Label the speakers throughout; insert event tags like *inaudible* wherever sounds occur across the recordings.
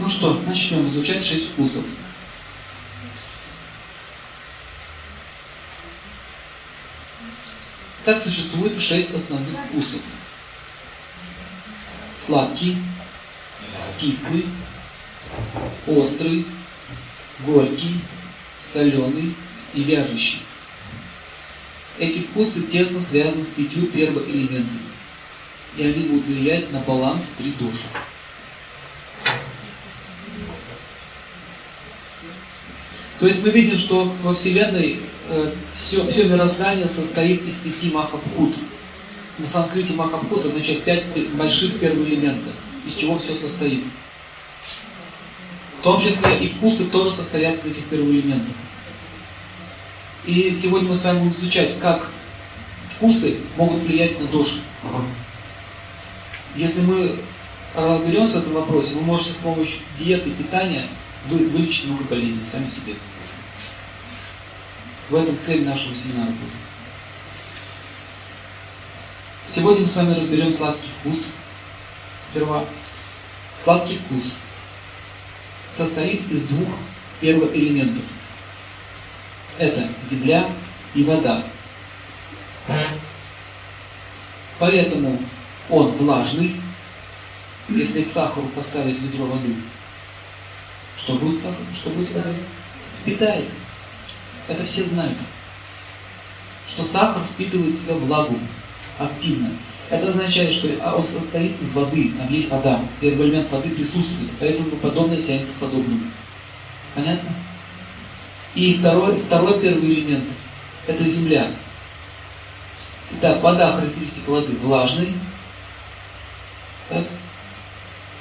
Speaker 1: Ну что, начнем изучать шесть вкусов. Так существует шесть основных вкусов. Сладкий, кислый, острый, горький, соленый и вяжущий. Эти вкусы тесно связаны с пятью первоэлементами, и они будут влиять на баланс три души. То есть мы видим, что во Вселенной э, все, все мироздание состоит из пяти махабхут. На санскрите махабхут означает пять больших первоэлементов, из чего все состоит. В том числе и вкусы тоже состоят из этих первоэлементов. И сегодня мы с вами будем изучать, как вкусы могут влиять на души. Если мы разберемся в этом вопросе, вы можете с помощью диеты и питания вылечить много болезней сами себе. В этом цель нашего семинара будет. Сегодня мы с вами разберем сладкий вкус. Сперва. Сладкий вкус состоит из двух первоэлементов. Это земля и вода. Поэтому он влажный. Если к сахару поставить ведро воды, что будет сахар? Что будет вода? Впитает. Это все знают. Что сахар впитывает в себя влагу активно. Это означает, что он состоит из воды, там есть вода. Первый элемент воды присутствует, поэтому подобное тянется к подобному. Понятно? И второй, второй первый элемент – это земля. Итак, вода, характеристика воды – влажный. Так?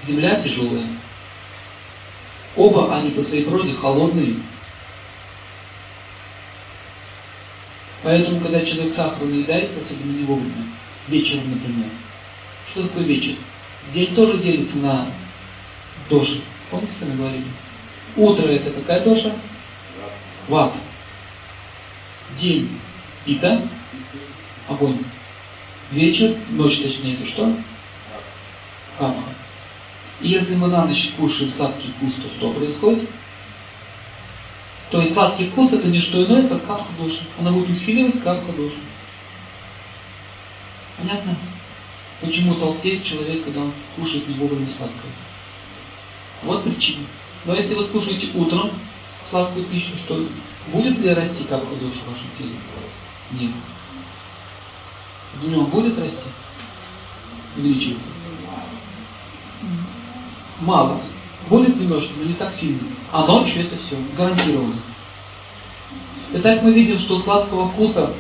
Speaker 1: Земля тяжелая. Оба они по своей природе холодные. Поэтому, когда человек сахаром наедается, особенно не вовремя, вечером, например, что такое вечер? День тоже делится на доши. Помните, мы говорили? Утро это какая доша? Вата. День пита, огонь. Вечер, ночь точнее, это что? Капха. И если мы на ночь кушаем сладкий вкус, то что происходит? То есть сладкий вкус это не что иное, как капха души. Она будет усиливать капха души. Понятно? Почему толстеет человек, когда он кушает не вовремя сладкое? Вот причина. Но если вы скушаете утром сладкую пищу, что будет ли расти капха души в вашем теле? Нет. Днем будет расти? Увеличиваться? Мало. Будет немножко, но не так сильно. А ночью это все, гарантированно. Итак, мы видим, что у сладкого вкуса,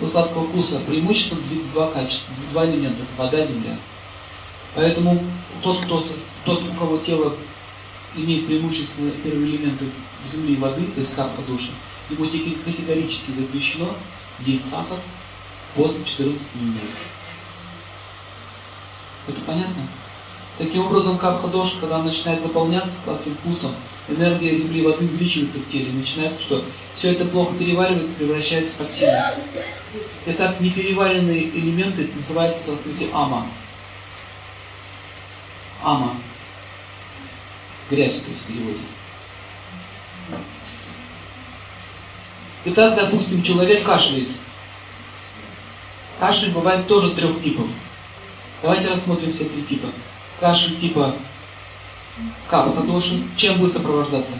Speaker 1: у сладкого вкуса преимущественно два качества, два элемента, вода, земля. Поэтому тот, кто, тот, у кого тело имеет преимущественно первые элементы земли и воды, то есть капха души, ему категорически запрещено есть сахар после 14 минут. Это понятно? Таким образом, капха дош, когда начинает заполняться сладким вкусом, энергия земли воды увеличивается в теле, начинает что? Все это плохо переваривается, превращается в токсины. Итак, непереваренные элементы называются в санскрите ама. Ама. Грязь, то есть переводит. Итак, допустим, человек кашляет. Кашель бывает тоже трех типов. Давайте рассмотрим все три типа кашель типа капха доши, чем будет сопровождаться?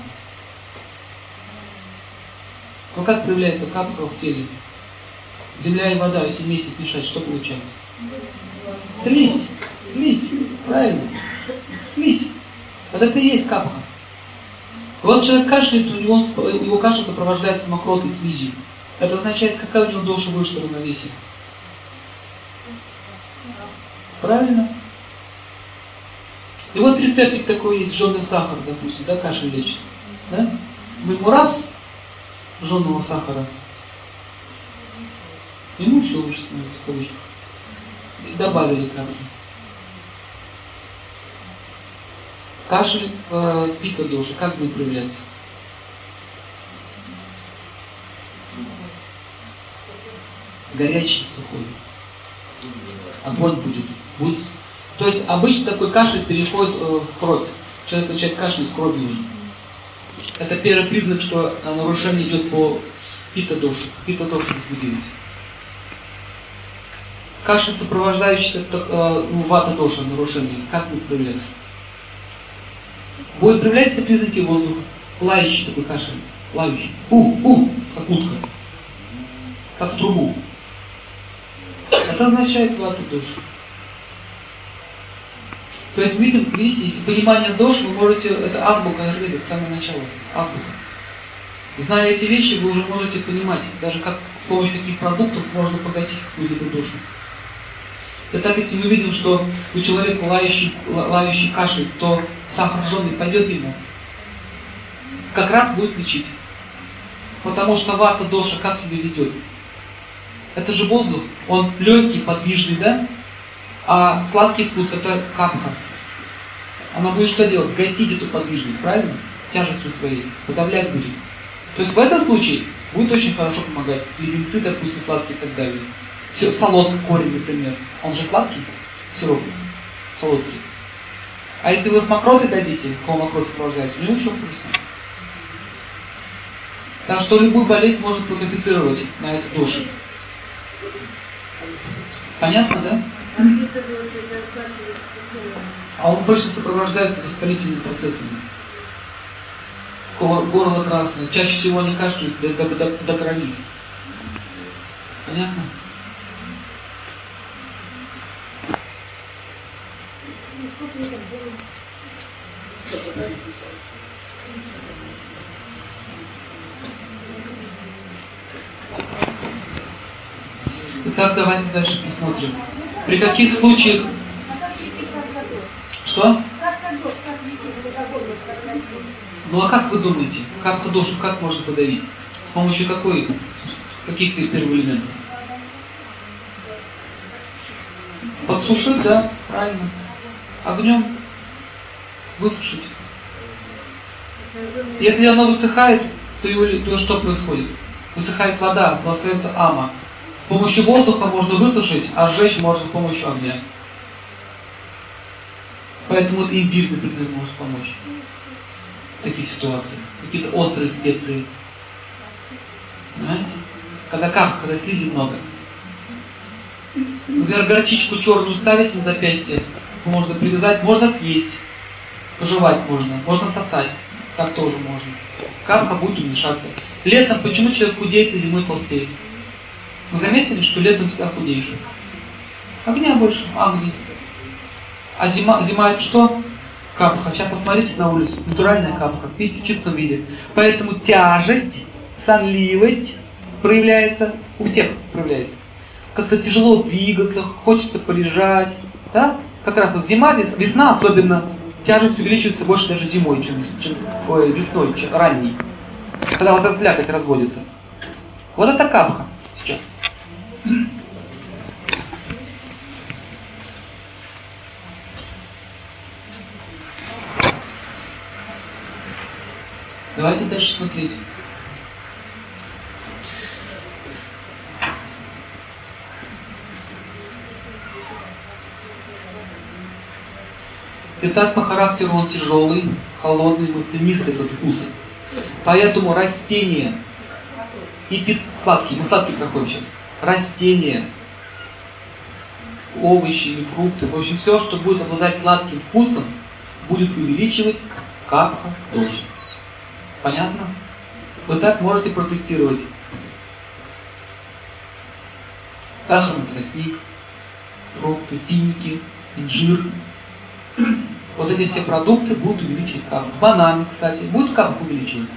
Speaker 1: Ну как проявляется капха в теле? Земля и вода, если вместе смешать, что получается? Слизь, слизь, правильно, слизь. Вот это и есть капха. Вот человек кашляет, у него, его кашель сопровождается мокротой слизью. Это означает, какая у него доша вышла равновесие. Правильно? И вот рецептик такой есть, жженый сахар, допустим, да, кашель лечит. Да? Мы ему раз жженого сахара, ему еще лучше становится кавычках. И добавили каплю. Кашель э, пита души, как будет проявляться? Горячий, сухой. Огонь будет. Будет то есть обычно такой кашель переходит э, в кровь. Человек начинает кашлять с кровью. Это первый признак, что нарушение идет по пита-дошу. Пита-дошу возбудились. Кашель, сопровождающийся э, ну, вата-доша нарушение, как будет проявляться? Будет проявляться признаки воздуха. Лающий такой кашель. Лающий. У, у, как утка. Как в трубу. Это означает вата-доша. То есть, видите, видите, если понимание дош, вы можете, это азбука аюрведы, с самого начала, азбука. Зная эти вещи, вы уже можете понимать, даже как с помощью каких продуктов можно погасить какую-либо душу. Итак, если мы видим, что у человека лающий, лающий кашель, то сахар жженый пойдет ему, как раз будет лечить. Потому что вата доша как себя ведет? Это же воздух, он легкий, подвижный, да? А сладкий вкус это капха. Она будет что делать? Гасить эту подвижность, правильно? Тяжестью своей, подавлять будет. То есть в этом случае будет очень хорошо помогать. Леденцы, допустим, сладкие и так далее. Солодка, корень, например. Он же сладкий, сироп, солодкий. А если вы с мокротой дадите, кого мокротой сопровождается, у него еще вкусно. Так что любую болезнь можно продифицировать на эту душу. Понятно, да? А он больше сопровождается воспалительными процессами. Горло красное. Чаще всего они кашляют до, до, до, до крови. Понятно? Итак, давайте дальше посмотрим. При каких случаях... Что? Ну а как вы думаете, как душу как можно подавить? С помощью какой, каких первых элементов? Подсушить, да, правильно. Огнем высушить. Если оно высыхает, то, его, то что происходит? Высыхает вода, то остается ама. С помощью воздуха можно высушить, а сжечь можно с помощью огня. Поэтому вот имбирь, например, может помочь в таких ситуациях. Какие-то острые специи. Понимаете? Когда капха, когда слизи много. Например, горчичку черную ставить на запястье, можно привязать, можно съесть, пожевать можно, можно сосать, так тоже можно. Капха будет уменьшаться. Летом почему человек худеет, а зимой толстеет? Вы заметили, что летом всегда худеешь? Огня больше, огни. А зима, зима это что? Капха. Сейчас посмотрите на улицу. Натуральная капха. Видите, в чистом виде. Поэтому тяжесть, сонливость проявляется. У всех проявляется. Как-то тяжело двигаться, хочется полежать. Да? Как раз вот зима, весна особенно, тяжесть увеличивается больше даже зимой, чем, чем ой, весной, чем ранней. Когда вот эта слякоть разводится. Вот это капха сейчас. Давайте дальше смотреть. Итак, по характеру он тяжелый, холодный, маслянистый этот вкус. Поэтому растения и пит сладкий, мы сладкий проходим сейчас. Растения, овощи или фрукты, в общем, все, что будет обладать сладким вкусом, будет увеличивать капха души. Понятно? Вы так можете протестировать. Сахарный тростник, фрукты, финики, инжир. Вот эти все продукты будут увеличивать капку. Бананы, кстати, будут капку увеличивать?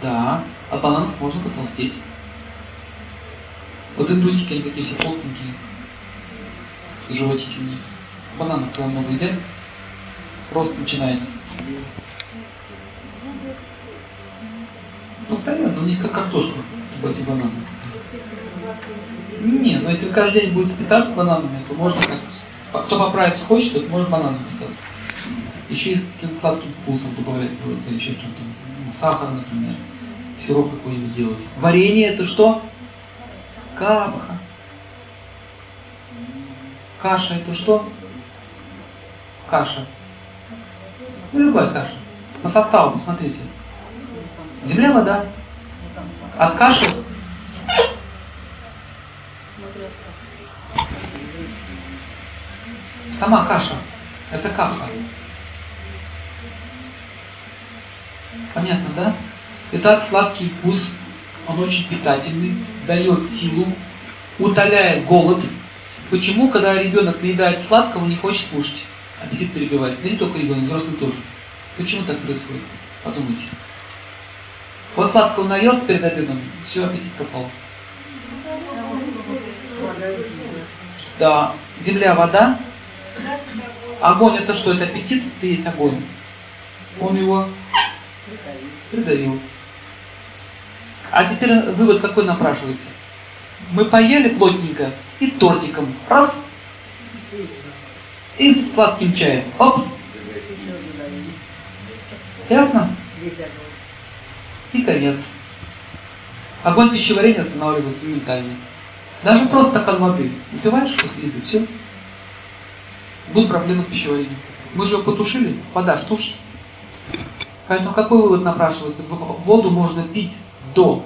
Speaker 1: Да, а бананов можно потолстеть. Вот индусики, они такие все толстенькие. Животики у них. Бананов, когда много едят, рост начинается. Постоянно, у них как картошка, эти бананы. Не, но если вы каждый день будете питаться бананами, то можно как... Кто поправиться хочет, тот может бананами питаться. Еще и сладким вкусом добавлять будет, еще что-то. Ну, сахар, например сироп какой-нибудь делать. Варенье это что? Капха. Каша это что? каша? Ну, любая каша. По составу посмотрите. Земля, вода. От каши сама каша. Это каха. Понятно, да? Итак, сладкий вкус, он очень питательный, дает силу, утоляет голод. Почему, когда ребенок наедает сладкого, не хочет кушать? Аппетит перебивается. Да не только ребенок, взрослый тоже. Почему так происходит? Подумайте. Вот сладкого наелся перед обедом, все, аппетит пропал. Да, земля, вода. Огонь это что? Это аппетит, это есть огонь. Он его придавил. А теперь вывод какой напрашивается? Мы поели плотненько и тортиком. Раз. И с сладким чаем. Оп. Ясно? И конец. Огонь пищеварения останавливается моментально. Даже просто стакан воды. Выпиваешь после еды, все. Будут проблемы с пищеварением. Мы же ее потушили, вода ж тушит. Поэтому какой вывод напрашивается? Воду можно пить до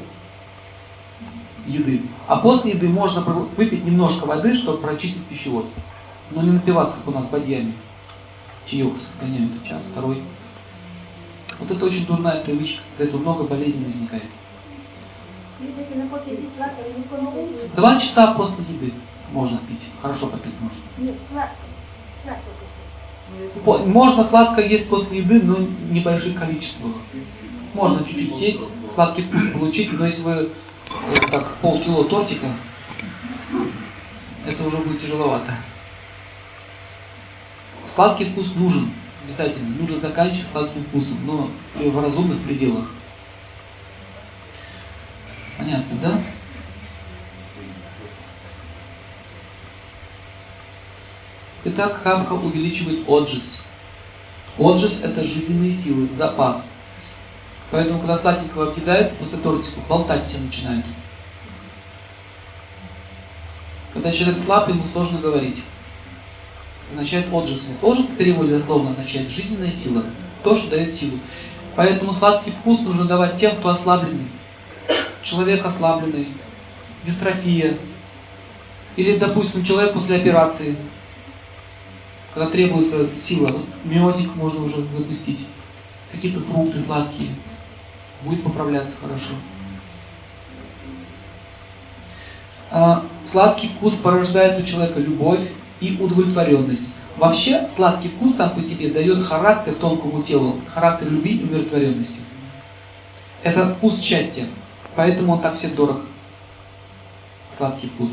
Speaker 1: еды. А после еды можно выпить немножко воды, чтобы прочистить пищевод. Но не напиваться, как у нас бадьями. Чаек гоняют час, второй. Вот это очень дурная привычка, от этого много болезней возникает. Два часа после еды можно пить. Хорошо попить можно. Нет, можно сладкое есть после еды, но небольших количествах. Можно чуть-чуть съесть, сладкий вкус получить, но если вы как полкило тортика, это уже будет тяжеловато. Сладкий вкус нужен, обязательно. Нужно заканчивать сладким вкусом, но в разумных пределах. Понятно, да? Итак, хамка увеличивает отжиз. Отжиз – это жизненные силы, запас. Поэтому, когда сладенького объедается, после тортика болтать все начинают. Когда человек слаб, ему сложно говорить. Означает отжиз. Отжиз в переводе дословно означает жизненная сила. То, что дает силу. Поэтому сладкий вкус нужно давать тем, кто ослабленный. Человек ослабленный, дистрофия. Или, допустим, человек после операции – когда требуется сила, вот можно уже запустить, какие-то фрукты сладкие, будет поправляться хорошо. А, сладкий вкус порождает у человека любовь и удовлетворенность. Вообще, сладкий вкус сам по себе дает характер тонкому телу, характер любви и умиротворенности. Это вкус счастья, поэтому он так всем дорог. Сладкий вкус.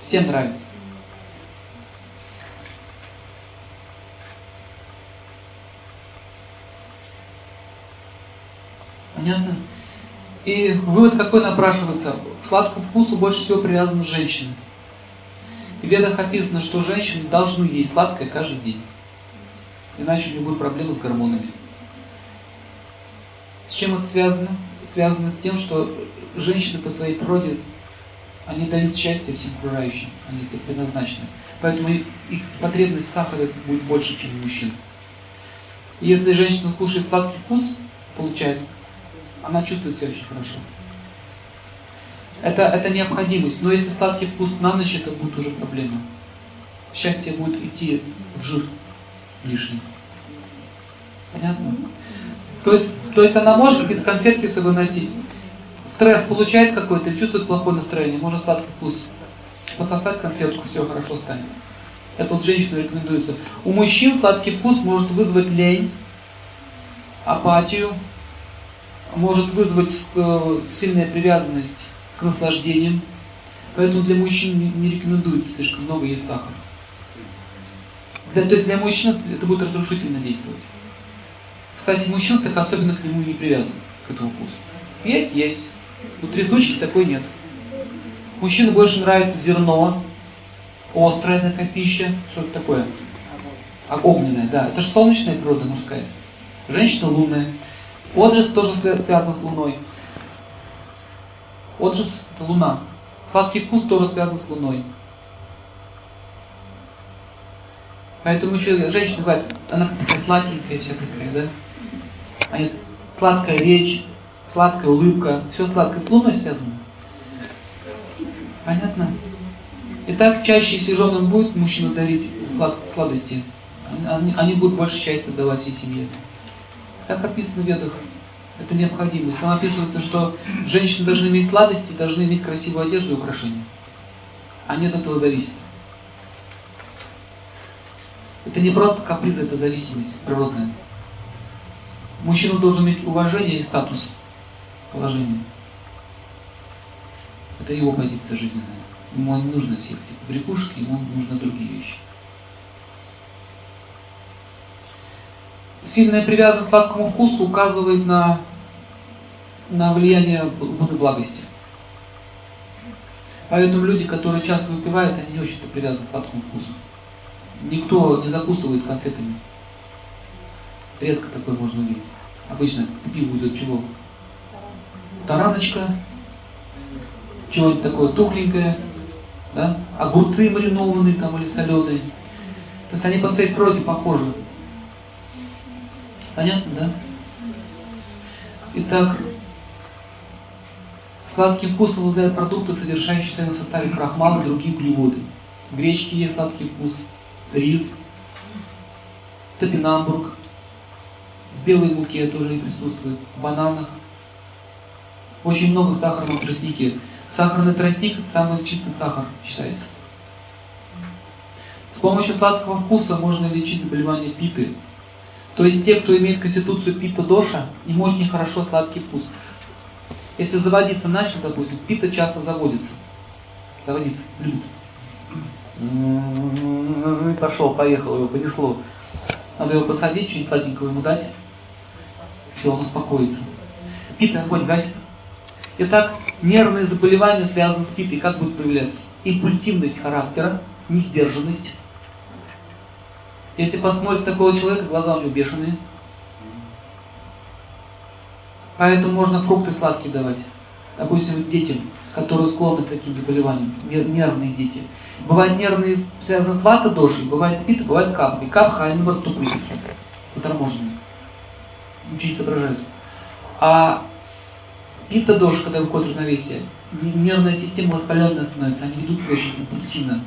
Speaker 1: Всем нравится. Понятно? И вывод какой напрашивается? К сладкому вкусу больше всего привязаны женщины. В ведах описано, что женщины должны есть сладкое каждый день. Иначе у них будет проблемы с гормонами. С чем это связано? Связано с тем, что женщины по своей природе, они дают счастье всем окружающим, они предназначены. Поэтому их, их потребность в сахаре будет больше, чем у мужчин. если женщина кушает сладкий вкус, получает она чувствует себя очень хорошо. Это, это необходимость. Но если сладкий вкус на ночь, это будет уже проблема. Счастье будет идти в жир лишний. Понятно? То есть, то есть она может какие-то конфетки с собой носить. Стресс получает какой-то, чувствует плохое настроение, может сладкий вкус. Пососать конфетку, все хорошо станет. Это вот женщину рекомендуется. У мужчин сладкий вкус может вызвать лень, апатию, может вызвать э, сильная привязанность к наслаждениям. Поэтому для мужчин не рекомендуется слишком много есть сахара. Для, то есть для мужчин это будет разрушительно действовать. Кстати, мужчина так особенно к нему не привязан, к этому вкусу. Есть? Есть. У трясучки такой нет. Мужчине больше нравится зерно, острая такая пища. Что это такое? Огненная, да. Это же солнечная природа мужская. Женщина лунная. Отжиз тоже связан с Луной. Отжиз – это Луна. Сладкий вкус тоже связан с Луной. Поэтому еще женщина говорит, она такая сладенькая вся такая, да? А сладкая речь, сладкая улыбка, все сладкое с луной связано. Понятно? И так чаще, если женам будет мужчина дарить слад, сладости, они, они будут больше счастья давать и семье. Так описано в ведах. Это необходимость. Там описывается, что женщины должны иметь сладости, должны иметь красивую одежду и украшения. Они от этого зависят. Это не просто каприз, это зависимость природная. Мужчина должен иметь уважение и статус, положение. Это его позиция жизненная. Ему не нужно все эти побрякушки, ему нужны другие вещи. Сильная привязанность к сладкому вкусу указывает на, на влияние гуны благости. Поэтому люди, которые часто выпивают, они не очень-то привязаны к сладкому вкусу. Никто не закусывает конфетами. Редко такое можно увидеть. Обычно к пиву идет чего? Тараночка, чего-нибудь такое тухленькое, да? огурцы маринованные там или соленые. То есть они по своей природе похожи. Понятно, да? Итак, сладким вкусом обладают продукты, содержащие в своем составе крахмал и другие углеводы. В гречке есть сладкий вкус, рис, топинамбург, в белой муке тоже присутствует, в бананах. Очень много сахара в тростнике. Сахарный тростник – это самый чистый сахар, считается. С помощью сладкого вкуса можно лечить заболевания питы. То есть те, кто имеет конституцию пита-доша, им очень хорошо сладкий вкус. Если заводиться начал, допустим, пита часто заводится. Заводится, любит. Пошел, поехал, его понесло. Надо его посадить, что-нибудь сладенького ему дать. Все, он успокоится. Пита огонь гасит. Итак, нервные заболевания связаны с питой. Как будут проявляться? Импульсивность характера, несдержанность. Если посмотреть такого человека, глаза у него бешеные. Поэтому можно фрукты сладкие давать. Допустим, детям, которые склонны к таким заболеваниям, нервные дети. Бывают нервные, связаны с вата дошей, бывает с питой, бывает с капхой. Капха, они наоборот тупые, заторможенные. Учить соображают. А Пита дождь, когда выходит равновесие, нервная система воспаленная становится, они ведут себя очень импульсивно,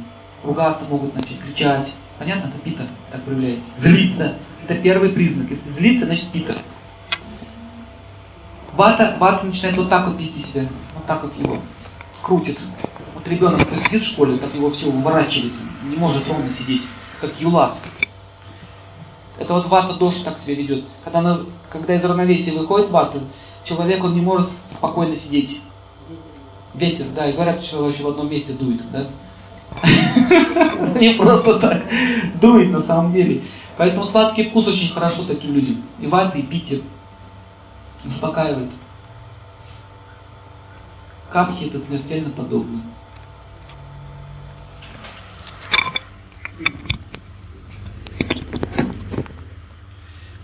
Speaker 1: ругаться могут начать, кричать. Понятно? Это пита так проявляется. Злиться. Это первый признак. Если злиться, значит пита. Вата, вата начинает вот так вот вести себя. Вот так вот его крутит. Вот ребенок, кто сидит в школе, так его все выворачивает. Не может ровно сидеть. Как юла. Это вот вата дождь так себя ведет. Когда, она, когда из равновесия выходит вата, человек, он не может спокойно сидеть. Ветер, да, и говорят, что вообще в одном месте дует, да? *laughs* Не просто так. Дует на самом деле. Поэтому сладкий вкус очень хорошо таким людям. И ваты, и питье. Успокаивает. Капхи это смертельно подобно.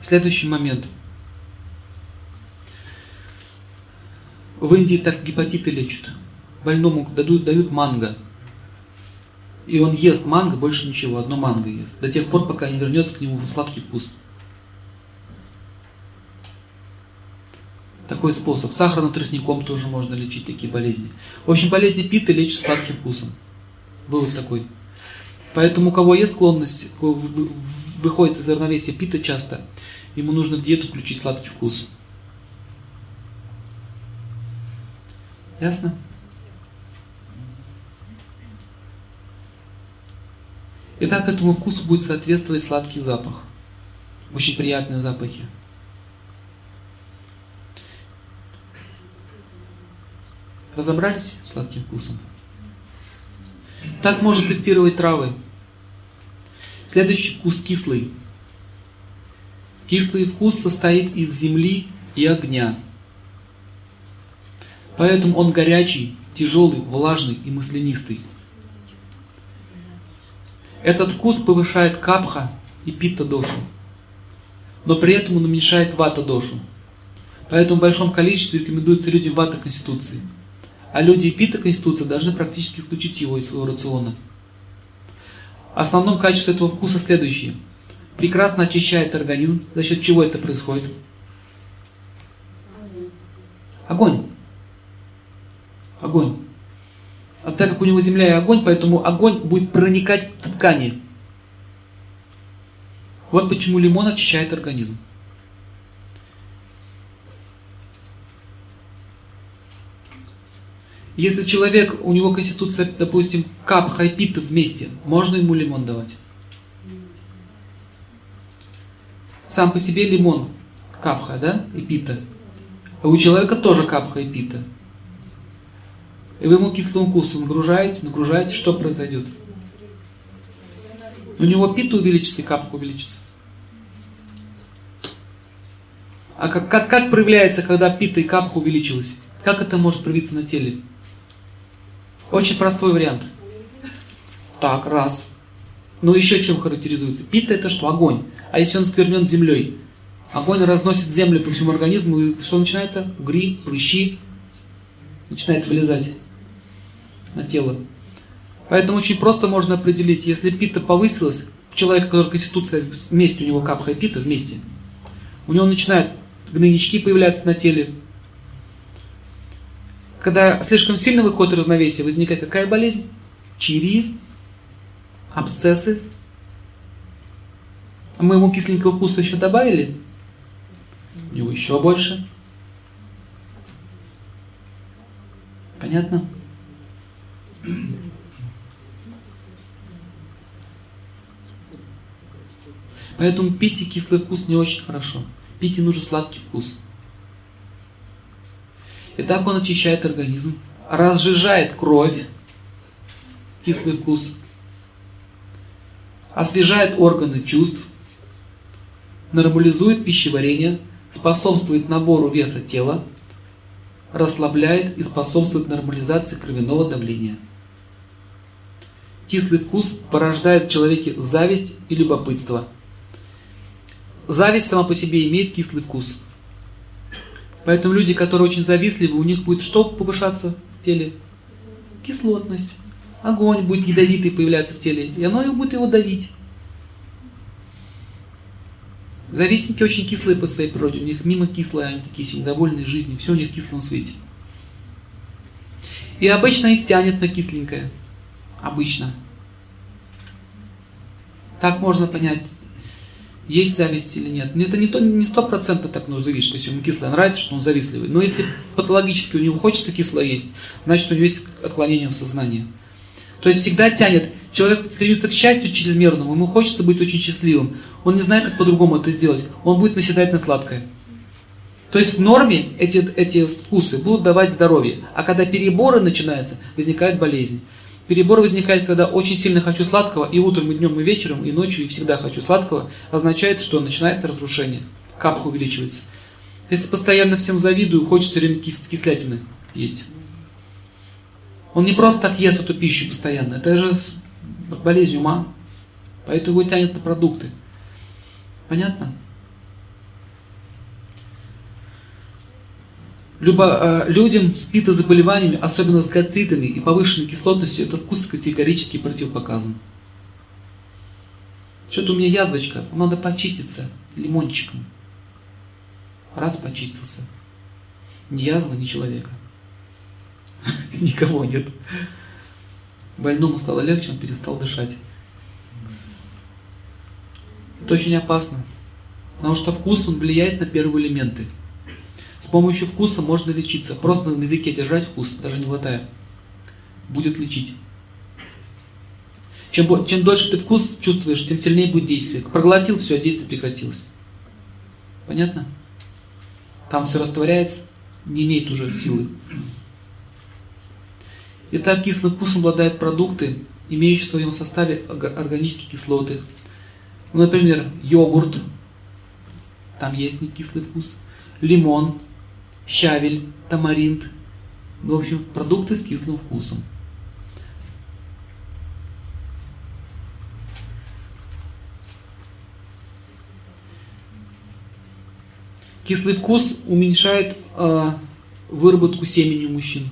Speaker 1: Следующий момент – В Индии так гепатиты лечат. Больному дадут, дают манго. И он ест манго, больше ничего, одно манго ест. До тех пор, пока не вернется к нему сладкий вкус. Такой способ. Сахарным тростником тоже можно лечить такие болезни. В общем, болезни питы лечат сладким вкусом. Вывод такой. Поэтому у кого есть склонность, выходит из равновесия пита часто, ему нужно в диету включить сладкий вкус. Ясно? Итак, этому вкусу будет соответствовать сладкий запах. Очень приятные запахи. Разобрались с сладким вкусом? Так можно тестировать травы. Следующий вкус кислый. Кислый вкус состоит из земли и огня. Поэтому он горячий, тяжелый, влажный и маслянистый. Этот вкус повышает капха и пита дошу, но при этом он уменьшает вата дошу. Поэтому в большом количестве рекомендуется людям вата конституции. А люди пита конституции должны практически исключить его из своего рациона. Основном качестве этого вкуса следующее. Прекрасно очищает организм. За счет чего это происходит? Огонь. Огонь. А так как у него земля и огонь, поэтому огонь будет проникать в ткани. Вот почему лимон очищает организм. Если человек, у него конституция, допустим, капха и пита вместе, можно ему лимон давать? Сам по себе лимон, капха, да, и пита. А у человека тоже капха и пита. И вы ему кислым вкусом нагружаете, нагружаете, что произойдет? У него пита увеличится и капха увеличится. А как, как, как проявляется, когда пита и капха увеличилась? Как это может проявиться на теле? Очень простой вариант. Так, раз. Ну еще чем характеризуется? Пита это что? Огонь. А если он сквернен землей? Огонь разносит землю по всему организму, и что начинается? Угри, прыщи. Начинает вылезать на тело. Поэтому очень просто можно определить, если пита повысилась, в человека, который конституция вместе, у него капха и пита вместе, у него начинают гнойнички появляться на теле. Когда слишком сильно выходит равновесие, возникает какая болезнь? Чири, абсцессы. А мы ему кисленького вкуса еще добавили? У него еще больше. Понятно? Поэтому пить и кислый вкус не очень хорошо. Пить и нужен сладкий вкус. И так он очищает организм, разжижает кровь, кислый вкус, освежает органы чувств, нормализует пищеварение, способствует набору веса тела, расслабляет и способствует нормализации кровяного давления. Кислый вкус порождает в человеке зависть и любопытство. Зависть сама по себе имеет кислый вкус. Поэтому люди, которые очень завистливы, у них будет что повышаться в теле? Кислотность. Огонь будет ядовитый появляться в теле, и оно будет его давить. Завистники очень кислые по своей природе, у них мимо кислые, они такие все недовольные жизнью, все у них в кислом свете. И обычно их тянет на кисленькое. Обычно. Так можно понять, есть зависть или нет. Это не то, не сто процентов так нужно зависит, что если ему кислое нравится, что он завистливый. Но если патологически у него хочется кислое есть, значит у него есть отклонение в сознании. То есть всегда тянет. Человек стремится к счастью чрезмерному, ему хочется быть очень счастливым. Он не знает, как по-другому это сделать. Он будет наседать на сладкое. То есть в норме эти, эти вкусы будут давать здоровье. А когда переборы начинаются, возникает болезнь. Перебор возникает, когда очень сильно хочу сладкого, и утром, и днем, и вечером, и ночью, и всегда хочу сладкого, означает, что начинается разрушение. Капха увеличивается. Если постоянно всем завидую, хочется время кис кислятины есть. Он не просто так ест эту пищу постоянно, это же болезнь ума. Поэтому его тянет на продукты. Понятно? Любо, э, людям с питозаболеваниями, особенно с гацитами и повышенной кислотностью, этот вкус категорически противопоказан. Что-то у меня язвочка, надо почиститься лимончиком. Раз почистился. Ни язва, ни человека. *laughs* Никого нет. Больному стало легче, он перестал дышать. Это очень опасно. Потому что вкус, он влияет на первые элементы. Помощью вкуса можно лечиться. Просто на языке держать вкус, даже не глотая. Будет лечить. Чем, чем дольше ты вкус чувствуешь, тем сильнее будет действие. Проглотил, все, действие прекратилось. Понятно? Там все растворяется, не имеет уже силы. Итак, кислым вкусом обладают продукты, имеющие в своем составе органические кислоты. Ну, например, йогурт, там есть кислый вкус, лимон, щавель, тамаринт. В общем, продукты с кислым вкусом. Кислый вкус уменьшает э, выработку семени мужчин.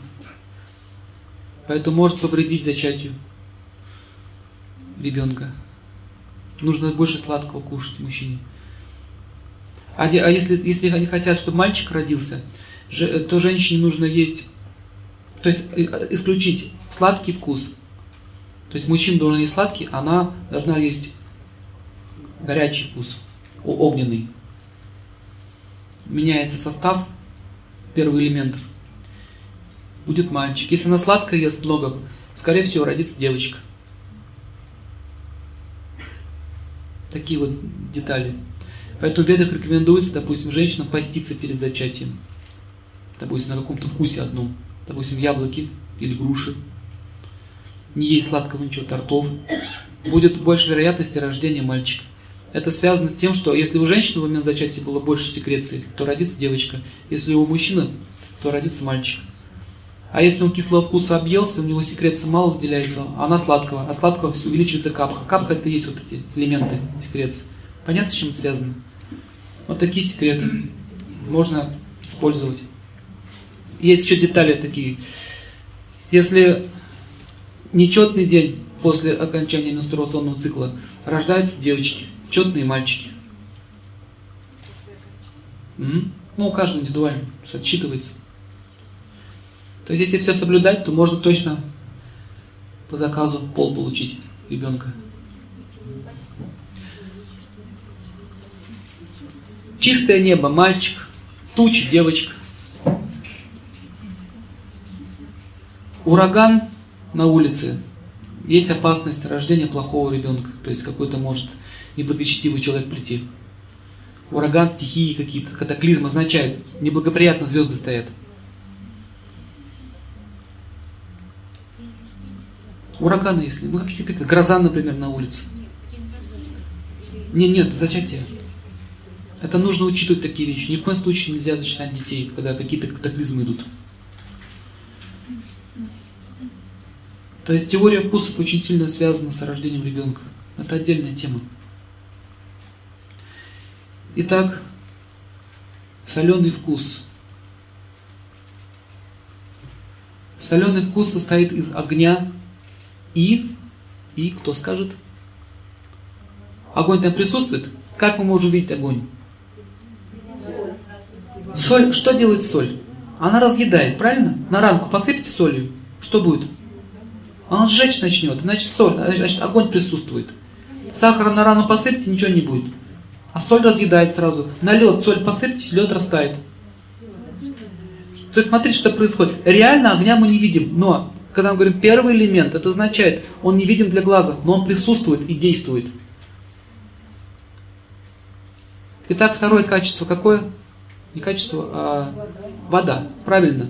Speaker 1: Поэтому может повредить зачатию. ребенка. Нужно больше сладкого кушать мужчине. А, а если, если они хотят, чтобы мальчик родился, то женщине нужно есть, то есть э, исключить сладкий вкус. То есть мужчина должен есть сладкий, она должна есть горячий вкус, огненный. Меняется состав первых элементов. Будет мальчик. Если она сладкая ест много, скорее всего родится девочка. Такие вот детали. Поэтому в ведах рекомендуется, допустим, женщинам поститься перед зачатием. Допустим, на каком-то вкусе одном. Допустим, яблоки или груши. Не есть сладкого ничего, тортов. Будет больше вероятности рождения мальчика. Это связано с тем, что если у женщины в момент зачатия было больше секреции, то родится девочка. Если у мужчины, то родится мальчик. А если он кислого вкуса объелся, у него секреция мало выделяется, а она сладкого, а сладкого увеличивается капха. Капха это и есть вот эти элементы секреции. Понятно, с чем связано? Вот такие секреты можно использовать. Есть еще детали такие. Если нечетный день после окончания менструационного цикла рождаются девочки, четные мальчики. Ну, у каждого индивидуально, все отсчитывается. То есть, если все соблюдать, то можно точно по заказу пол получить ребенка. Чистое небо, мальчик, тучи, девочка. Ураган на улице, есть опасность рождения плохого ребенка, то есть какой-то может неблагочестивый человек прийти. Ураган, стихии какие-то, катаклизм означает, неблагоприятно звезды стоят. Ураганы, если, ну какие-то, как гроза, например, на улице. Нет, нет, зачатие. Это нужно учитывать такие вещи. Ни в коем случае нельзя зачинать детей, когда какие-то катаклизмы идут. То есть теория вкусов очень сильно связана с рождением ребенка. Это отдельная тема. Итак, соленый вкус. Соленый вкус состоит из огня, и, и кто скажет? Огонь там присутствует? Как мы можем видеть огонь? Соль, что делает соль? Она разъедает, правильно? На ранку посыпьте солью. Что будет? Она сжечь начнет, значит соль, значит огонь присутствует. Сахар на рану посыпьте, ничего не будет. А соль разъедает сразу. На лед соль посыпьте, лед растает. То есть смотрите, что происходит. Реально огня мы не видим, но когда мы говорим первый элемент, это означает, он не видим для глаза, но он присутствует и действует. Итак, второе качество какое? Не качество, а вода. Правильно.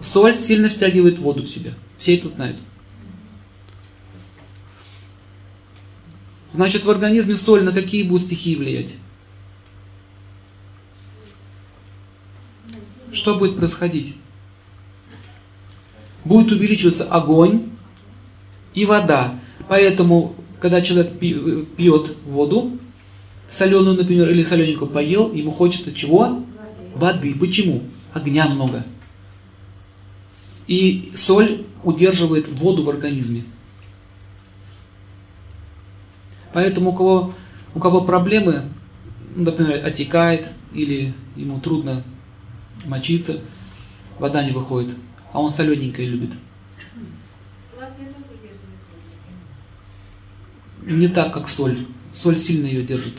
Speaker 1: Соль сильно втягивает воду в себя. Все это знают. Значит, в организме соль на какие будут стихии влиять? Что будет происходить? будет увеличиваться огонь и вода. Поэтому, когда человек пьет воду, соленую, например, или солененькую поел, ему хочется чего? Воды. Почему? Огня много. И соль удерживает воду в организме. Поэтому у кого, у кого проблемы, например, отекает или ему трудно мочиться, вода не выходит а он солененькое любит. Не так, как соль. Соль сильно ее держит.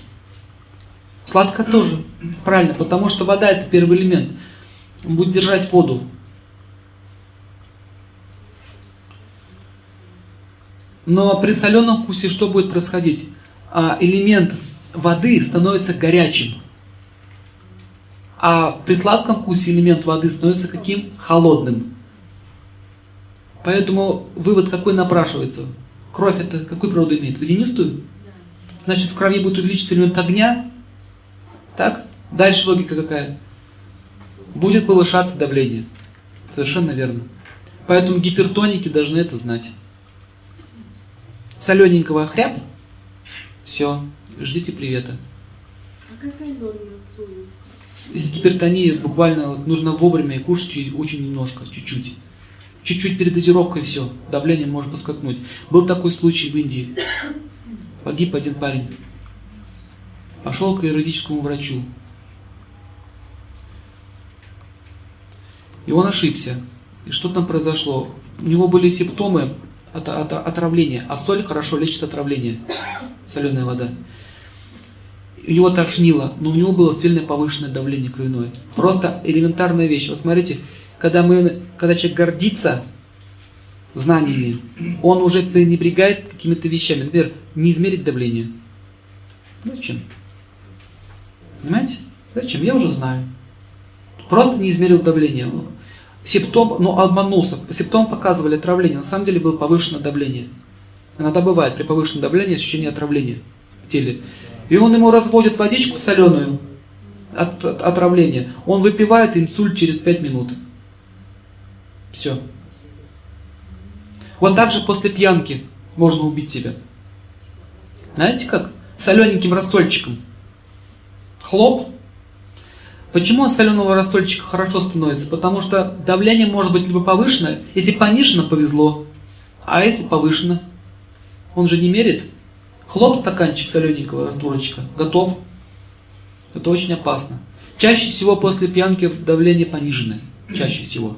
Speaker 1: Сладко тоже. Правильно, потому что вода это первый элемент. Он будет держать воду. Но при соленом вкусе что будет происходить? А элемент воды становится горячим. А при сладком вкусе элемент воды становится каким? Холодным. Поэтому вывод какой напрашивается? Кровь это какую природу имеет? Водянистую? Значит, в крови будет увеличиться элемент огня. Так? Дальше логика какая? Будет повышаться давление. Совершенно верно. Поэтому гипертоники должны это знать. Солененького хряб. Все, ждите привета. А какая норма соли? Если гипертония, буквально нужно вовремя кушать и очень немножко, чуть-чуть. чуть-чуть передозировка и все, давление может поскакнуть. Был такой случай в Индии. Погиб один парень. Пошел к юридическому врачу. И он ошибся. И что там произошло? У него были симптомы от, от, отравления. А соль хорошо лечит отравление. Соленая вода. У него тошнило, но у него было сильное повышенное давление кровяное. Просто элементарная вещь. Вы смотрите, когда, мы, когда человек гордится знаниями, он уже пренебрегает какими-то вещами. Например, не измерить давление. Зачем? Понимаете? Зачем? Я уже знаю. Просто не измерил давление. Симптом, ну, обманулся. Симптом показывали отравление. На самом деле было повышенное давление. Иногда бывает при повышенном давлении ощущение отравления в теле. И он ему разводит водичку соленую от, от отравления. Он выпивает инсульт через 5 минут. Все. Вот так же после пьянки можно убить себя. Знаете как? Солененьким рассольчиком. Хлоп. Почему соленого рассольчика хорошо становится? Потому что давление может быть либо повышено, если понижено, повезло, а если повышено, он же не мерит. Хлоп, стаканчик солененького растворочка, готов. Это очень опасно. Чаще всего после пьянки давление пониженное. Чаще всего.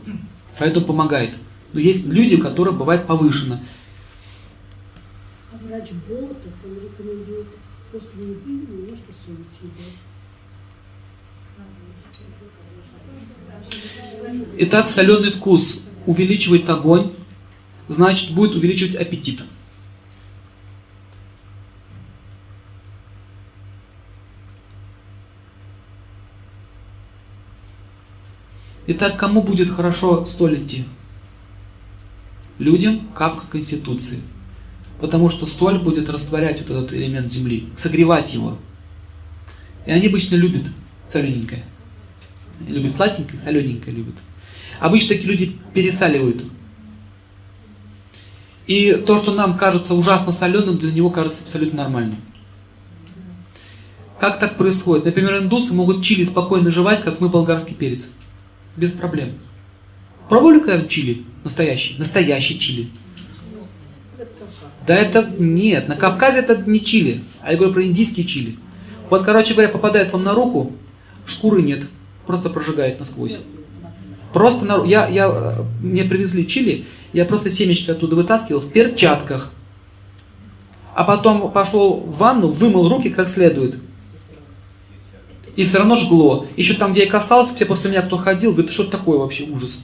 Speaker 1: Поэтому помогает. Но есть люди, у которых бывает повышено. А врач Болотов, он рекомендует после еды немножко соли съедать. Итак, соленый вкус увеличивает огонь, значит будет увеличивать аппетит. Итак, кому будет хорошо соль идти? Людям капка Конституции. Потому что соль будет растворять вот этот элемент земли, согревать его. И они обычно любят солененькое. Любят сладенькое, солененькое любят. Обычно такие люди пересаливают. И то, что нам кажется ужасно соленым, для него кажется абсолютно нормальным. Как так происходит? Например, индусы могут чили спокойно жевать, как мы болгарский перец без проблем. Пробовали когда чили? Настоящий. Настоящий чили. Да это нет, на Кавказе это не чили, а я говорю про индийские чили. Вот, короче говоря, попадает вам на руку, шкуры нет, просто прожигает насквозь. Просто на, я, я, мне привезли чили, я просто семечки оттуда вытаскивал в перчатках. А потом пошел в ванну, вымыл руки как следует и все равно жгло. Еще там, где я касался, все после меня, кто ходил, говорят, что такое вообще ужас.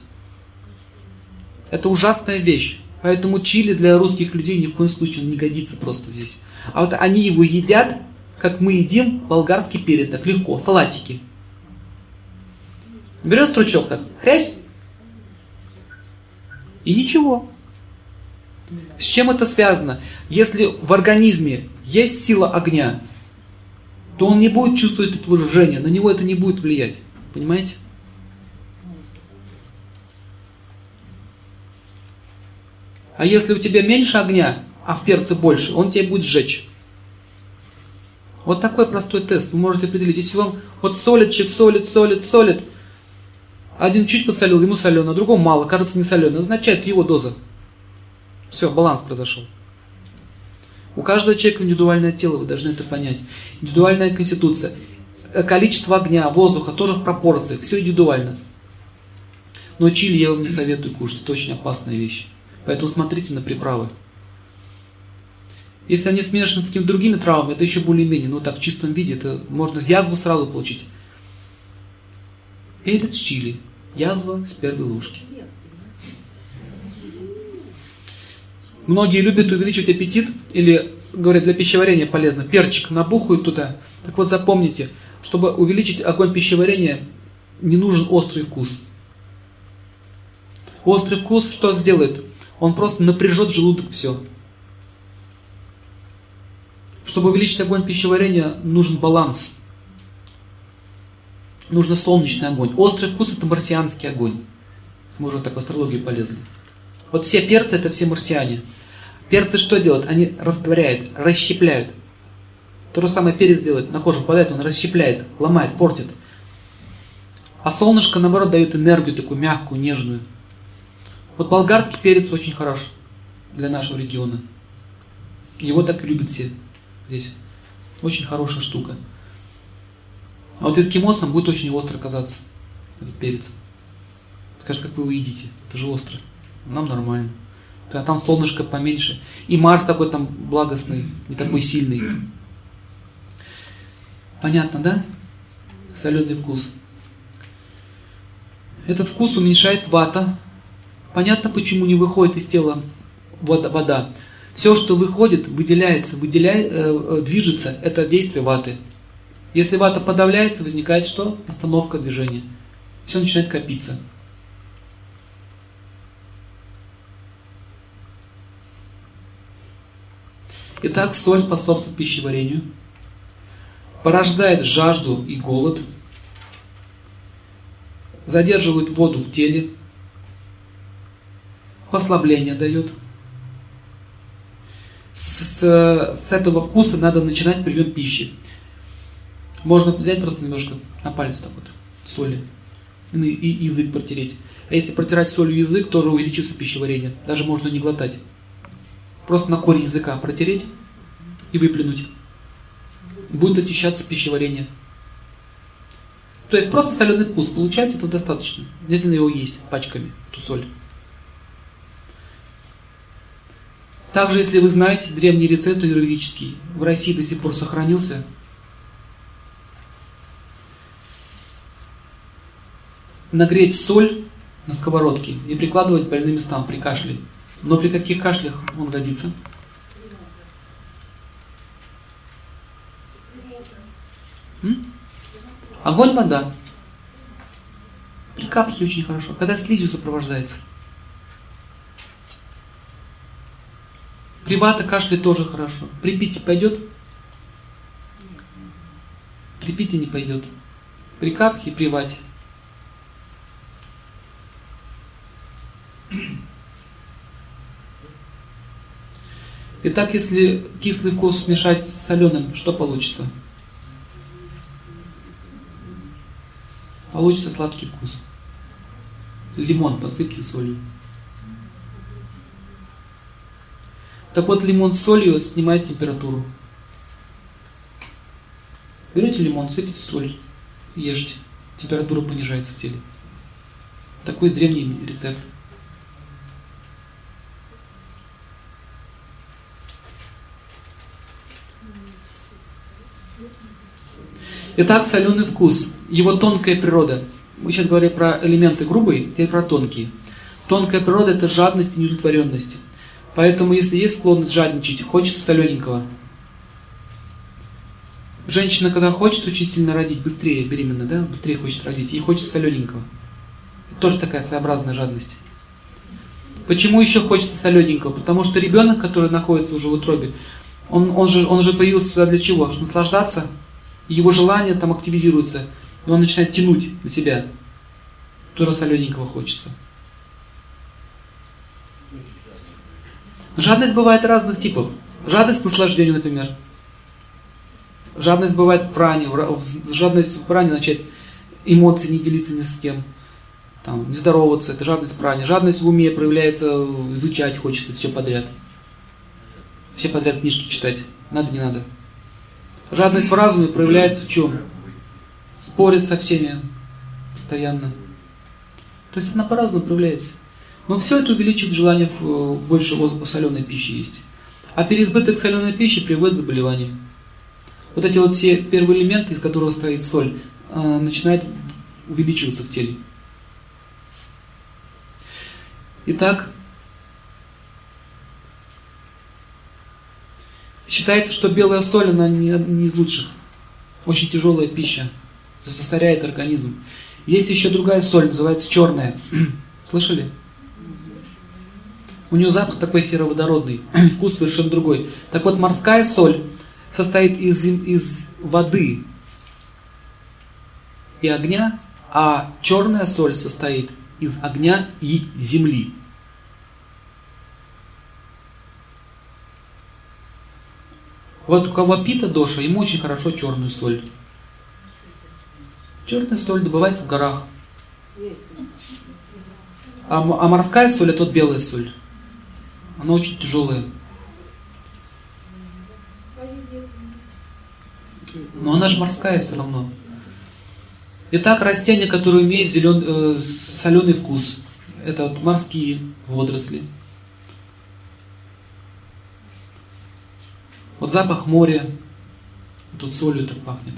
Speaker 1: Это ужасная вещь. Поэтому чили для русских людей ни в коем случае не годится просто здесь. А вот они его едят, как мы едим болгарский перец, так легко, салатики. Берешь стручок так, хрясь, и ничего. С чем это связано? Если в организме есть сила огня, то он не будет чувствовать этого жжения, на него это не будет влиять. Понимаете? А если у тебя меньше огня, а в перце больше, он тебя будет сжечь. Вот такой простой тест. Вы можете определить. Если вам вот солит, солит, солит, солит, один чуть посолил, ему солено, а другому мало, кажется не солено, означает его доза. Все, баланс произошел. У каждого человека индивидуальное тело, вы должны это понять. Индивидуальная конституция. Э, количество огня, воздуха тоже в пропорциях, все индивидуально. Но чили я вам не советую кушать, это очень опасная вещь. Поэтому смотрите на приправы. Если они смешаны с какими-то другими травмами, это еще более-менее, но так в чистом виде, это можно язву сразу получить. Перец чили, язва с первой ложки. Многие любят увеличивать аппетит или говорят, для пищеварения полезно. Перчик набухают туда. Так вот запомните, чтобы увеличить огонь пищеварения, не нужен острый вкус. Острый вкус что сделает? Он просто напряжет желудок все. Чтобы увеличить огонь пищеварения, нужен баланс. Нужно солнечный огонь. Острый вкус это марсианский огонь. Мы уже так в астрологии полезли. Вот все перцы это все марсиане. Перцы что делают? Они растворяют, расщепляют. То же самое перец делает, на кожу попадает, он расщепляет, ломает, портит. А солнышко, наоборот, дает энергию такую мягкую, нежную. Вот болгарский перец очень хорош для нашего региона. Его так любят все здесь. Очень хорошая штука. А вот эскимосам будет очень остро казаться этот перец. Скажет, как вы его? Это же остро. Нам нормально. А там солнышко поменьше. И Марс такой там благостный, не такой сильный. Понятно, да? Соленый вкус. Этот вкус уменьшает вата. Понятно, почему не выходит из тела вода. Все, что выходит, выделяется, выделяет, э, э, движется, это действие ваты. Если вата подавляется, возникает что? Остановка движения. Все начинает копиться. Итак, соль способствует пищеварению, порождает жажду и голод, задерживает воду в теле, послабление дает. С, с, с этого вкуса надо начинать прием пищи. Можно взять просто немножко на палец так вот соли и, и язык протереть. А если протирать солью язык, тоже увеличится пищеварение. Даже можно не глотать. Просто на корень языка протереть и выплюнуть. Будет очищаться пищеварение. То есть просто соленый вкус получать это достаточно. Если на его есть пачками, эту соль. Также, если вы знаете, древний рецепт юридический в России до сих пор сохранился. Нагреть соль на сковородке и прикладывать больным местам при кашле. Но при каких кашлях он годится? М? Огонь, вода. При капхе очень хорошо. Когда слизью сопровождается. При вата кашле тоже хорошо. При пите пойдет? При пите не пойдет. При капхе и при вате. Итак, если кислый вкус смешать с соленым, что получится? Получится сладкий вкус. Лимон посыпьте солью. Так вот, лимон с солью снимает температуру. Берете лимон, сыпите соль, ешьте. Температура понижается в теле. Такой древний рецепт. Итак, соленый вкус, его тонкая природа. Мы сейчас говорим про элементы грубые, теперь про тонкие. Тонкая природа – это жадность и неудовлетворенность. Поэтому, если есть склонность жадничать, хочется солененького. Женщина, когда хочет очень сильно родить, быстрее беременна, да, быстрее хочет родить, ей хочется солененького. Тоже такая своеобразная жадность. Почему еще хочется солененького? Потому что ребенок, который находится уже в утробе, он, он, же, он же появился сюда для чего? Чтобы наслаждаться его желание там активизируется, и он начинает тянуть на себя. Тоже солененького хочется. Жадность бывает разных типов. Жадность к наслаждению, например. Жадность бывает в пране. Жадность в пране начать эмоции не делиться ни с кем. Там, не здороваться, это жадность в пране. Жадность в уме проявляется, изучать хочется все подряд. Все подряд книжки читать. Надо, не надо. Жадность в разуме проявляется в чем? Спорит со всеми постоянно. То есть она по-разному проявляется. Но все это увеличивает желание в больше соленой пищи есть. А переизбыток соленой пищи приводит к заболеваниям. Вот эти вот все первые элементы, из которых стоит соль, э, начинают увеличиваться в теле. Итак, Считается, что белая соль, она не, не из лучших. Очень тяжелая пища. Засоряет организм. Есть еще другая соль, называется черная. *clears throat* Слышали? У нее запах такой сероводородный, *clears throat* вкус совершенно другой. Так вот, морская соль состоит из, из воды и огня, а черная соль состоит из огня и земли. Вот у кого пита доша, ему очень хорошо черную соль. Черная соль добывается в горах. А, а морская соль это вот белая соль. Она очень тяжелая. Но она же морская все равно. Итак, растения, которые имеют зелен, э, соленый вкус, это вот морские водоросли. Вот запах моря, тут солью так пахнет.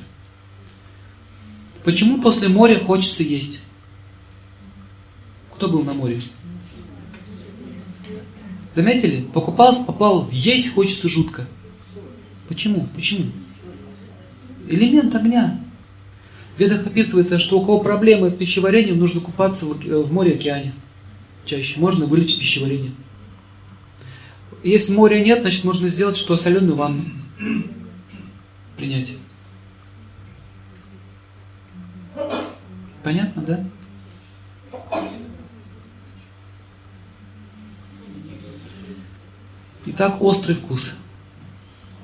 Speaker 1: Почему после моря хочется есть? Кто был на море? Заметили? Покупался, поплавал, есть хочется жутко. Почему? Почему? Элемент огня. В ведах описывается, что у кого проблемы с пищеварением, нужно купаться в море-океане. Чаще. Можно вылечить пищеварение. Если моря нет, значит можно сделать, что соленую ванну принять. Понятно, да? Итак, острый вкус.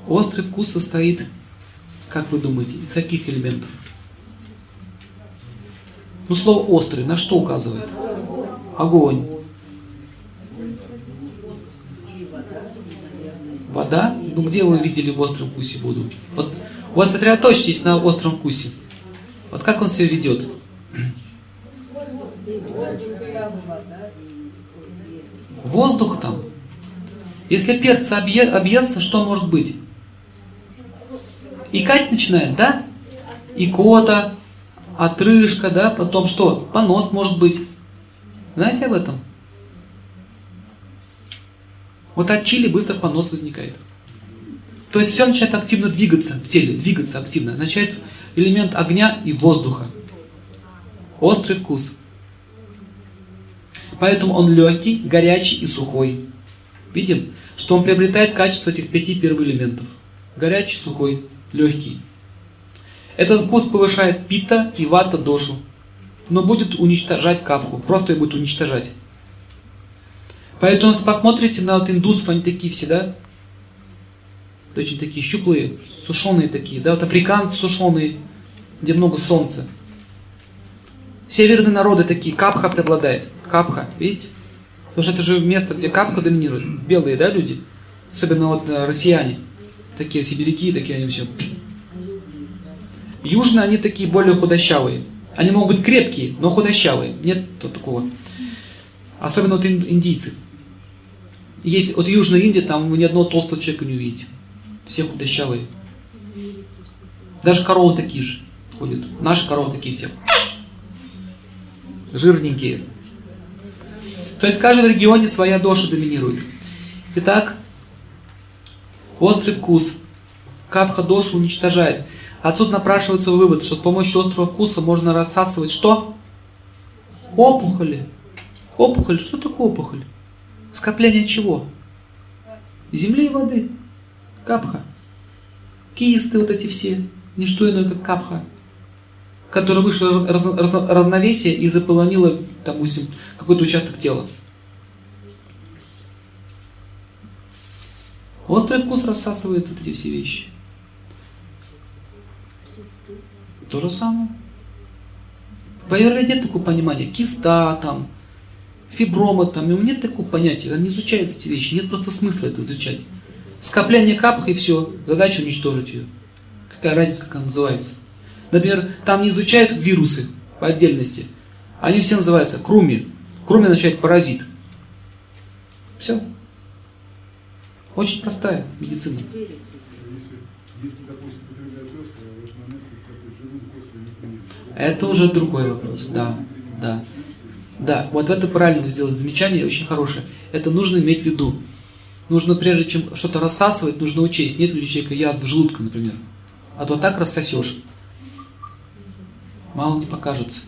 Speaker 1: Острый вкус состоит, как вы думаете, из каких элементов? Ну, слово острый на что указывает? Огонь. Вода? Ну, где вы видели в остром вкусе воду? Вот вас сосредоточьтесь на остром вкусе. Вот как он себя ведет? Воздух там. Если перца объе, объестся, что может быть? Икать начинает, да? Икота, отрыжка, да? Потом что? Понос может быть. Знаете об этом? Вот от чили быстро понос возникает. То есть все начинает активно двигаться в теле, двигаться активно. Начинает элемент огня и воздуха. Острый вкус. Поэтому он легкий, горячий и сухой. Видим, что он приобретает качество этих пяти первых элементов. Горячий, сухой, легкий. Этот вкус повышает пита и вата дошу, но будет уничтожать капху, просто ее будет уничтожать. Поэтому посмотрите на вот индусов, они такие все, да? Очень такие щуплые, сушеные такие, да? Вот африканцы сушеные, где много солнца. Северные народы такие, капха преобладает. Капха, видите? Потому что это же место, где капха доминирует. Белые, да, люди? Особенно вот э, россияне. Такие сибиряки, такие они все. Южные, они такие более худощавые. Они могут быть крепкие, но худощавые. Нет такого. Особенно вот индийцы. Есть вот Южная Индия, там вы ни одного толстого человека не увидите. Все худощавые. Даже коровы такие же ходят. Наши коровы такие все. Жирненькие. То есть в каждом регионе своя доша доминирует. Итак, острый вкус. Капха дошу уничтожает. Отсюда напрашивается вывод, что с помощью острого вкуса можно рассасывать что? Опухоли. Опухоль. Что такое опухоль? Скопление чего? Земли и воды. Капха. Кисты вот эти все. Не что иное, как капха. Которая вышла раз, раз, разновесие и заполонила, допустим, какой-то участок тела. Острый вкус рассасывает вот эти все вещи. То же самое. В нет такого понимания. Киста там, фиброма там, ему нет такого понятия, не изучаются эти вещи, нет просто смысла это изучать. Скопление капха и все, задача уничтожить ее. Какая разница, как она называется. Например, там не изучают вирусы по отдельности. Они все называются круми. Круми означает паразит. Все. Очень простая медицина. Это уже другой вопрос, да, да. Да, вот это правильно сделать замечание, очень хорошее. Это нужно иметь в виду. Нужно, прежде чем что-то рассасывать, нужно учесть, нет ли у человека язвы желудка, например. А то так рассосешь. Мало не покажется.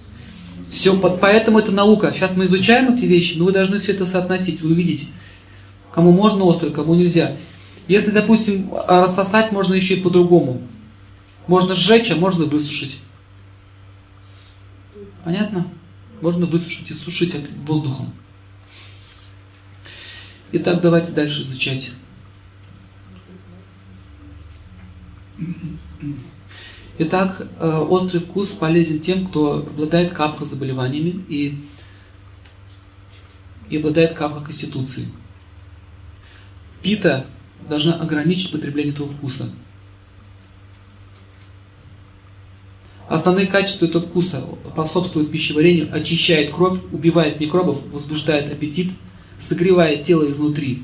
Speaker 1: Все, поэтому это наука. Сейчас мы изучаем эти вещи, но вы должны все это соотносить, вы увидите, кому можно острый, кому нельзя. Если, допустим, рассосать можно еще и по-другому. Можно сжечь, а можно высушить. Понятно? Можно высушить и сушить воздухом. Итак, давайте дальше изучать. Итак, э, острый вкус полезен тем, кто обладает капха заболеваниями и и обладает капха конституции. Пита должна ограничить потребление этого вкуса. Основные качества этого вкуса способствуют пищеварению, очищает кровь, убивает микробов, возбуждает аппетит, согревает тело изнутри.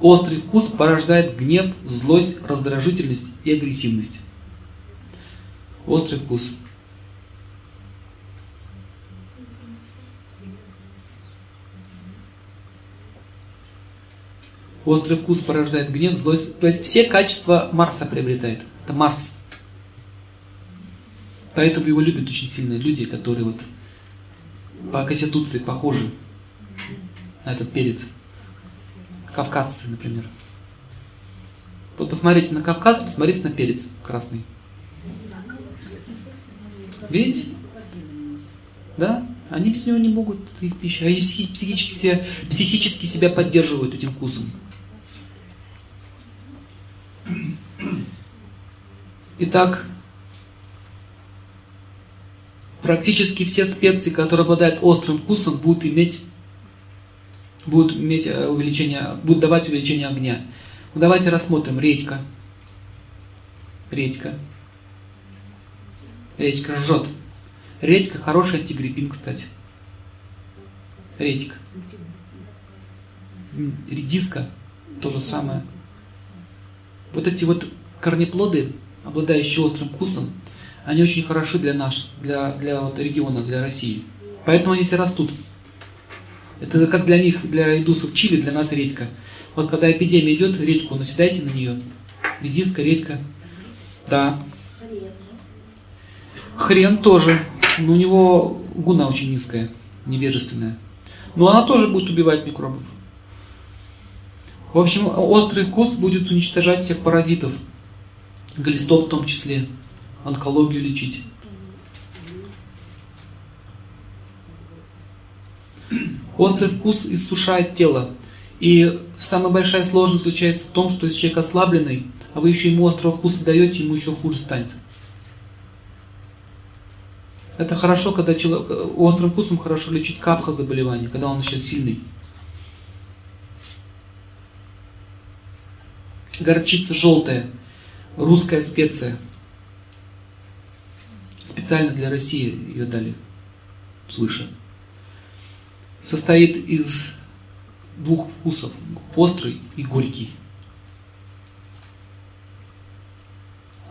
Speaker 1: Острый вкус порождает гнев, злость, раздражительность и агрессивность. Острый вкус. Острый вкус порождает гнев, злость. То есть все качества Марса приобретает. Это Марс. Поэтому его любят очень сильно люди, которые вот по конституции похожи на этот перец. Кавказцы, например. Вот посмотрите на Кавказ, посмотрите на перец красный. Видите? Да? Они без него не могут, их пища. Они психически себя, психически себя поддерживают этим вкусом. Итак, практически все специи, которые обладают острым вкусом, будут иметь, будут иметь э, увеличение, будут давать увеличение огня. Ну, давайте рассмотрим редька. Редька. Редька жжет. Редька хороший антигриппин, кстати. Редька. Редиска то же самое. Вот эти вот корнеплоды, обладающие острым вкусом, они очень хороши для нас, для, для вот региона, для России. Поэтому они все растут. Это как для них, для индусов чили, для нас редька. Вот когда эпидемия идет, редьку наседайте на нее. Редиска, редька. Да. Хрен тоже. Но у него гуна очень низкая, невежественная. Но она тоже будет убивать микробов. В общем, острый вкус будет уничтожать всех паразитов глистов в том числе, онкологию лечить. Острый вкус иссушает тело. И самая большая сложность заключается в том, что если человек ослабленный, а вы еще ему острого вкуса даете, ему еще хуже станет. Это хорошо, когда человек, острым вкусом хорошо лечить капха заболевание, когда он еще сильный. Горчица желтая русская специя. Специально для России ее дали свыше. Состоит из двух вкусов, острый и горький.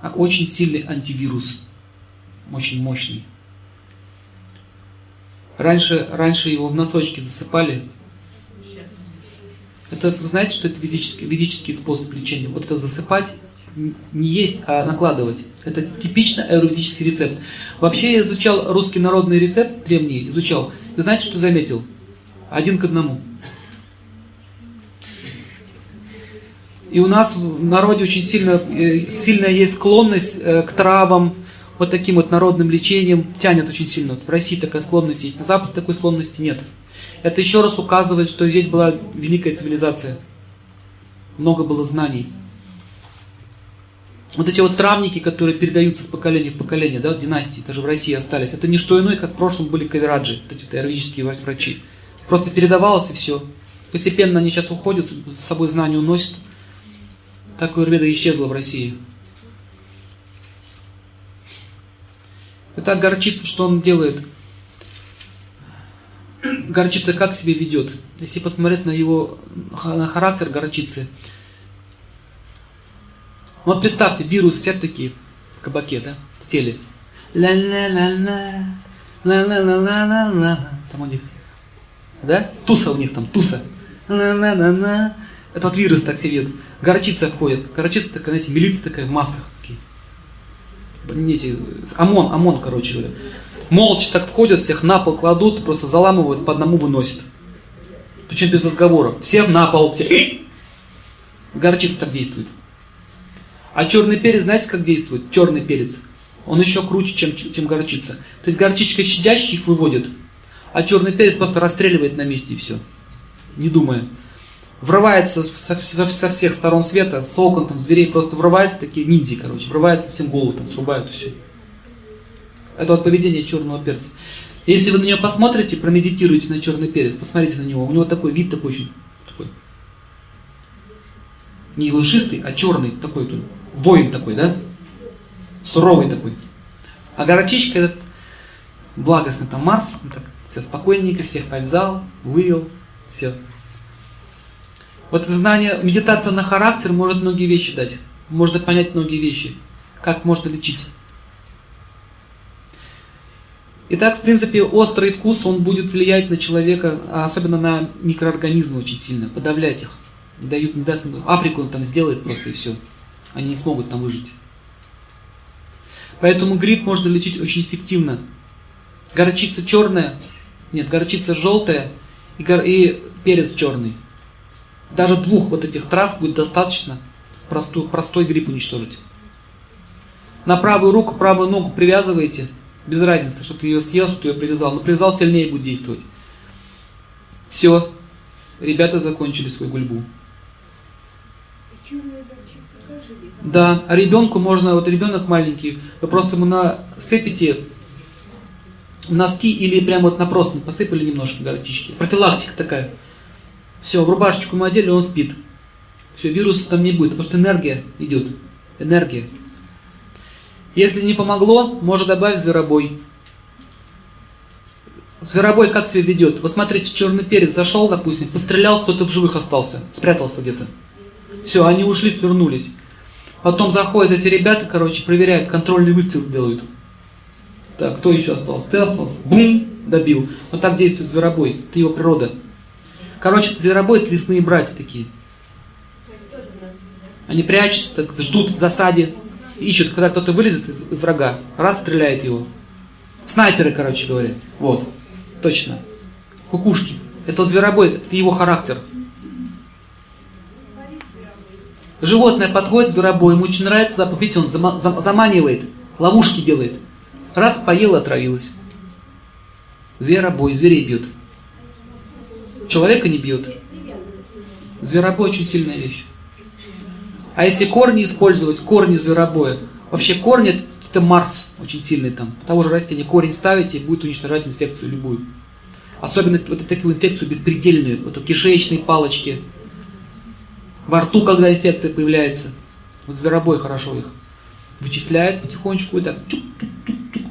Speaker 1: А очень сильный антивирус, очень мощный. Раньше, раньше его в носочки засыпали. Это, знаете, что это ведический, ведический способ лечения? Вот это засыпать не есть, а накладывать. Это типично аюрведический рецепт. Вообще я изучал русский народный рецепт древний, изучал. И знаете, что заметил? Один к одному. И у нас в народе очень сильно, э, сильная есть склонность э, к травам, вот таким вот народным лечением тянет очень сильно. В России такая склонность есть, на Западе такой склонности нет. Это еще раз указывает, что здесь была великая цивилизация. Много было знаний вот эти вот травники, которые передаются с поколения в поколение, да, династии, даже в России остались, это не что иное, как в прошлом были кавераджи, эти вот аюрведические врачи. Просто передавалось и все. Постепенно они сейчас уходят, с собой знания уносят. Так аюрведа исчезла в России. Итак, горчица, что он делает? Горчица как себя ведет? Если посмотреть на его на характер горчицы, вот представьте, вирус все такие в кабаке, да, в теле. Ла-ла-ла-ла, ла-ла-ла-ла-ла, там у них, да, туса у них там, туса. Ла-ла-ла-ла. Это вот вирус так себе. Горчица входит. Горчица такая, знаете, милиция такая в масках. Эти, ОМОН, ОМОН, короче говоря. Молча так входят, всех на пол кладут, просто заламывают, по одному выносят. Причем без разговоров. Всех на пол, все. Горчица так действует. А черный перец, знаете, как действует? Черный перец. Он еще круче, чем, чем горчица. То есть горчичка щадящая их выводит, а черный перец просто расстреливает на месте и все. Не думая. Врывается со, со, всех сторон света, с окон, там, с дверей просто врывается, такие ниндзя, короче, врывается всем голову, там, срубают все. Это вот поведение черного перца. Если вы на нее посмотрите, промедитируете на черный перец, посмотрите на него, у него такой вид такой очень, такой, не лжистый, а черный такой, тут, воин такой, да? Суровый такой. А горчичка этот благостный там Марс, так все спокойненько, всех повязал, вывел, все. Вот знание, медитация на характер может многие вещи дать. Можно понять многие вещи. Как можно лечить. Итак, в принципе, острый вкус, он будет влиять на человека, а особенно на микроорганизмы очень сильно, подавлять их. Не дают, не даст Африку он там сделает просто и все. Они не смогут там выжить. Поэтому грипп можно лечить очень эффективно. Горчица черная, нет, горчица желтая и, гор, и перец черный. Даже двух вот этих трав будет достаточно простой, простой грипп уничтожить. На правую руку, правую ногу привязываете – без разницы, что ты ее съел, что ты ее привязал. Но привязал сильнее будет действовать. Все. Ребята закончили свою гульбу. Да, а ребенку можно, вот ребенок маленький, вы просто ему насыпите носки или прямо вот на простынь посыпали немножко горчички. Профилактика такая. Все, в рубашечку мы одели, он спит. Все, вируса там не будет, потому что энергия идет. Энергия. Если не помогло, можно добавить зверобой. Зверобой как себя ведет? Вы смотрите, черный перец зашел, допустим, пострелял, кто-то в живых остался, спрятался где-то. Все, они ушли, свернулись. Потом заходят эти ребята, короче, проверяют, контрольный выстрел делают. Так, кто еще остался? Ты остался? Бум! Добил. Вот так действует зверобой. Это его природа. Короче, это зверобой, это лесные братья такие. Они прячутся, так, ждут в засаде, ищут, когда кто-то вылезет из, врага, раз стреляет его. Снайперы, короче говоря. Вот. Точно. Кукушки. Это зверобой, это его характер. Животное подходит, зверобой, ему очень нравится запах, видите, он заманивает, ловушки делает. Раз поел, отравилась. Зверобой, зверей бьет. Человека не бьет. Зверобой очень сильная вещь. А если корни использовать, корни зверобоя, вообще корни это Марс очень сильный там. Того же растения корень ставите и будет уничтожать инфекцию любую. Особенно вот такую инфекцию беспредельную, вот кишечные палочки, во рту, когда инфекция появляется. Вот зверобой хорошо их вычисляет потихонечку и так, чук, чук, чук, чук.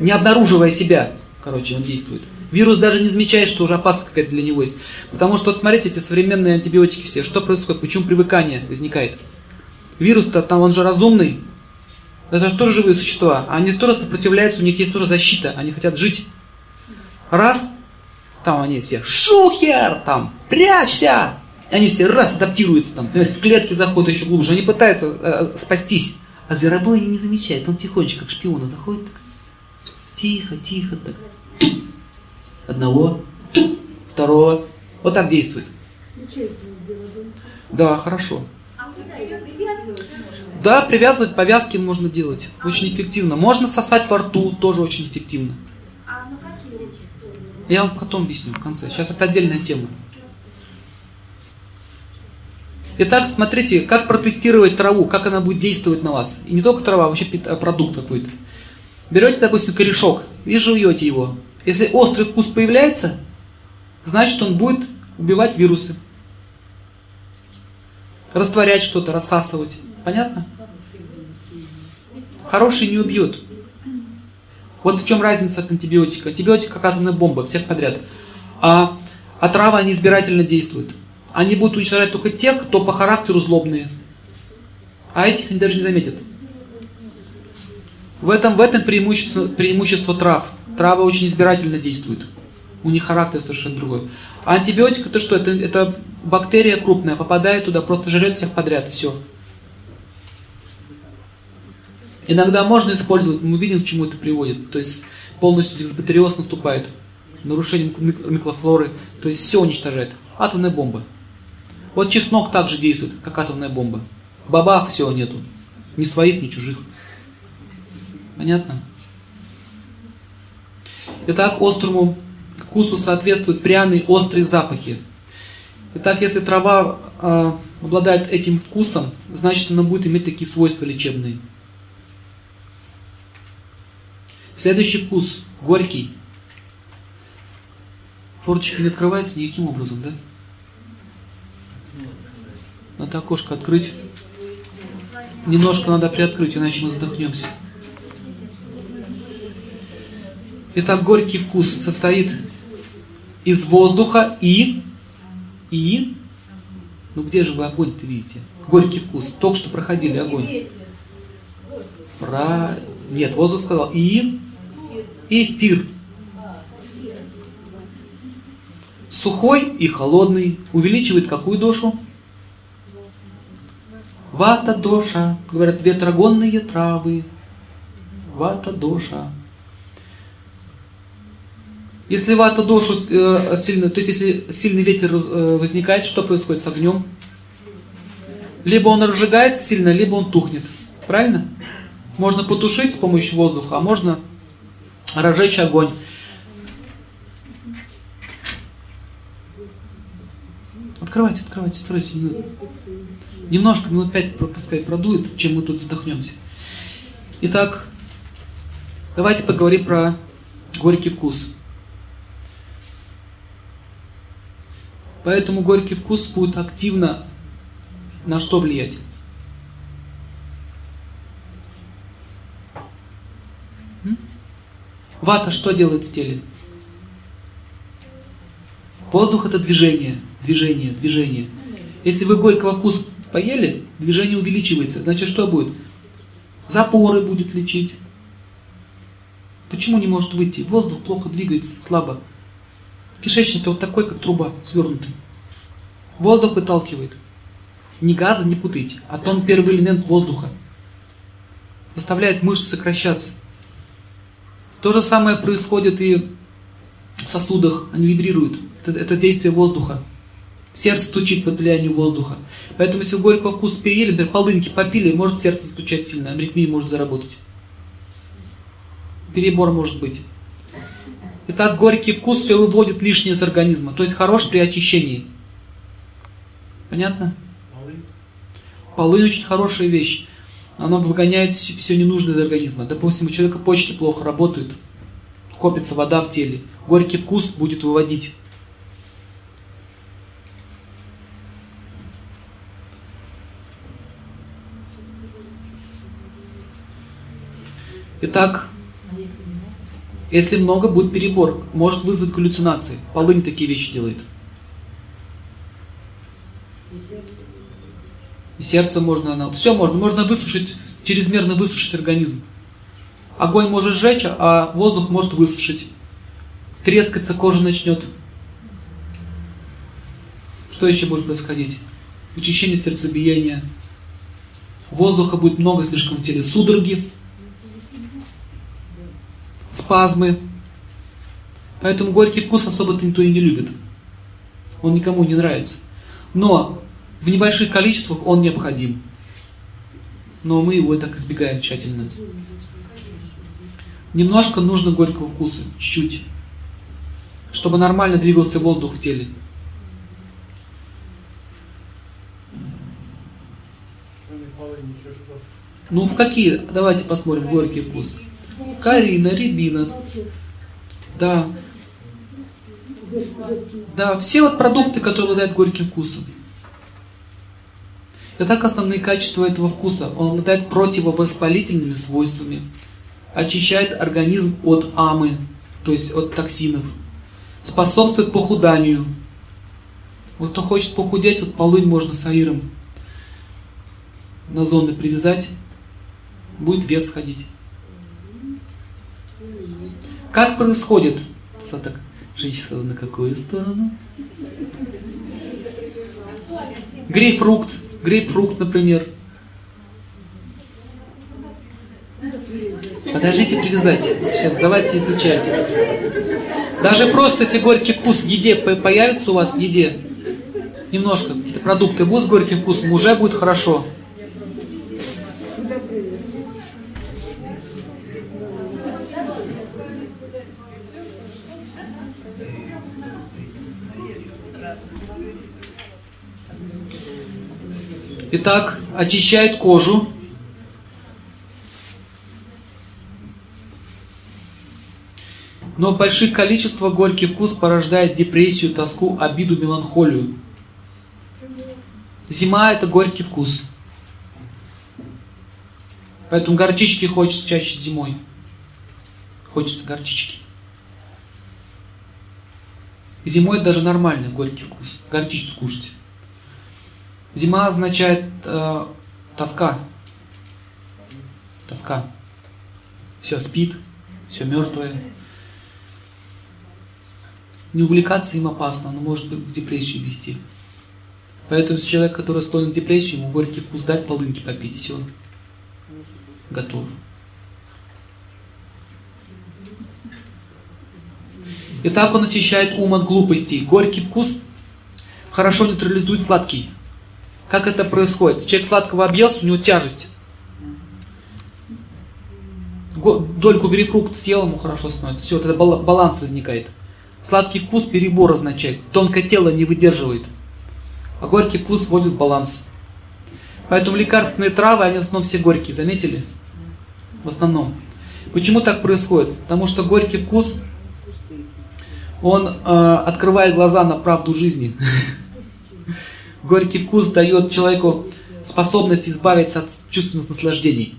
Speaker 1: не обнаруживая себя, короче, он действует. Вирус даже не замечает, что уже опасность какая-то для него есть. Потому что, вот смотрите, эти современные антибиотики все, что происходит, почему привыкание возникает? Вирус-то там, он же разумный. Это же тоже живые существа. Они тоже сопротивляются, у них есть тоже защита, они хотят жить. Раз, там они все, шухер, там, прячься. Они все раз адаптируются, там, в клетки заходят еще глубже. Они пытаются э, спастись. А зверобой не замечают. Он тихонечко, как шпиона, заходит так. Тихо, тихо так одного, второго. Вот так действует. Да, хорошо. Да, привязывать повязки можно делать. Очень эффективно. Можно сосать во рту, тоже очень эффективно. Я вам потом объясню в конце. Сейчас это отдельная тема. Итак, смотрите, как протестировать траву, как она будет действовать на вас. И не только трава, а вообще продукт какой-то. Берете, допустим, корешок и жуете его. Если острый вкус появляется, значит он будет убивать вирусы. Растворять что-то, рассасывать. Понятно? Хороший не убьет. Вот в чем разница от антибиотика. Антибиотик как атомная бомба, всех подряд. А, а травы, они избирательно действуют. Они будут уничтожать только тех, кто по характеру злобные. А этих они даже не заметят. В этом, в этом преимущество, преимущество трав. Травы очень избирательно действуют. У них характер совершенно другой. А антибиотик это что? Это, это бактерия крупная, попадает туда, просто жрет всех подряд, все. Иногда можно использовать, мы видим, к чему это приводит. То есть полностью дисбактериоз наступает, нарушение микрофлоры, то есть все уничтожает. Атомная бомба. Вот чеснок также действует, как атомная бомба. Бабах, все нету. Ни своих, ни чужих. Понятно? Итак, острому вкусу соответствуют пряные острые запахи. Итак, если трава э, обладает этим вкусом, значит она будет иметь такие свойства лечебные. Следующий вкус. Горький. Форточка не открывается никаким образом, да? Надо окошко открыть. Немножко надо приоткрыть, иначе мы задохнемся. Итак, горький вкус состоит из воздуха и... И... Ну где же вы огонь-то видите? Горький вкус. Только что проходили огонь. Про... Нет, воздух сказал. И... Эфир. Сухой и холодный увеличивает какую дошу? Вата доша, говорят, ветрогонные травы. Вата доша. Если вата дошу э, сильно, то есть если сильный ветер э, возникает, что происходит с огнем? Либо он разжигается сильно, либо он тухнет. Правильно? Можно потушить с помощью воздуха, а можно разжечь огонь. Открывайте, открывайте, открывайте. Немножко, минут пять пускай продует, чем мы тут задохнемся. Итак, давайте поговорим про горький вкус. Поэтому горький вкус будет активно на что влиять? Вата что делает в теле? Воздух это движение, движение, движение. Если вы горького вкуса поели, движение увеличивается. Значит, что будет? Запоры будет лечить. Почему не может выйти? Воздух плохо двигается, слабо. Кишечник-то вот такой, как труба, свернутый. Воздух выталкивает. Не газа, не путайте, а то он первый элемент воздуха. Заставляет мышцы сокращаться. То же самое происходит и в сосудах, они вибрируют. Это, это действие воздуха. Сердце стучит под влиянием воздуха. Поэтому, если горького вкуса переели, например, полынки попили, может сердце стучать сильно, аритмия может заработать. Перебор может быть. Итак, горький вкус все выводит лишнее из организма, то есть хорош при очищении. Понятно? Полынь очень хорошая вещь. Она выгоняет все ненужное из организма. Допустим, у человека почки плохо работают, копится вода в теле. Горький вкус будет выводить. Итак, если много, будет перебор, может вызвать галлюцинации. Полынь такие вещи делает. И сердце можно, оно, все можно, можно высушить, чрезмерно высушить организм. Огонь может сжечь, а воздух может высушить. Трескаться кожа начнет. Что еще будет происходить? Учащение сердцебиения. Воздуха будет много слишком в теле. Судороги. Спазмы. Поэтому горький вкус особо-то никто и не любит. Он никому не нравится. Но в небольших количествах он необходим. Но мы его так избегаем тщательно. Немножко нужно горького вкуса, чуть-чуть, чтобы нормально двигался воздух в теле. Ну в какие? Давайте посмотрим горький вкус. Карина, рябина. Да. Да, все вот продукты, которые обладают горьким вкусом. Итак, основные качества этого вкуса. Он обладает противовоспалительными свойствами, очищает организм от амы, то есть от токсинов, способствует похуданию. Вот кто хочет похудеть, вот полынь можно с аиром на зоны привязать, будет вес сходить. Как происходит? Так, женщина на какую сторону? Грейпфрукт грейпфрукт, например. Подождите привязать. Сейчас давайте изучайте. Даже просто если горький вкус в еде появится у вас в еде, немножко какие-то продукты будут с горьким вкусом, уже будет хорошо. Итак, очищает кожу. Но в больших количествах горький вкус порождает депрессию, тоску, обиду, меланхолию. Зима – это горький вкус. Поэтому горчички хочется чаще зимой. Хочется горчички. Зимой даже нормальный горький вкус. Горчицу скушать. Зима означает э, тоска. Тоска. Все спит, все мертвое. Не увлекаться им опасно, оно может в депрессию вести. Поэтому человек, который склонен к депрессии, ему горький вкус дать, полынки попить, и все, готов. И так он очищает ум от глупостей. Горький вкус хорошо нейтрализует сладкий. Как это происходит? Человек сладкого объелся, у него тяжесть. Дольку грейпфрукта съел, ему хорошо становится. Все, тогда баланс возникает. Сладкий вкус перебор означает. Тонкое тело не выдерживает. А горький вкус вводит в баланс. Поэтому лекарственные травы, они в основном все горькие, заметили? В основном. Почему так происходит? Потому что горький вкус, он э, открывает глаза на правду жизни. *laughs* Горький вкус дает человеку способность избавиться от чувственных наслаждений.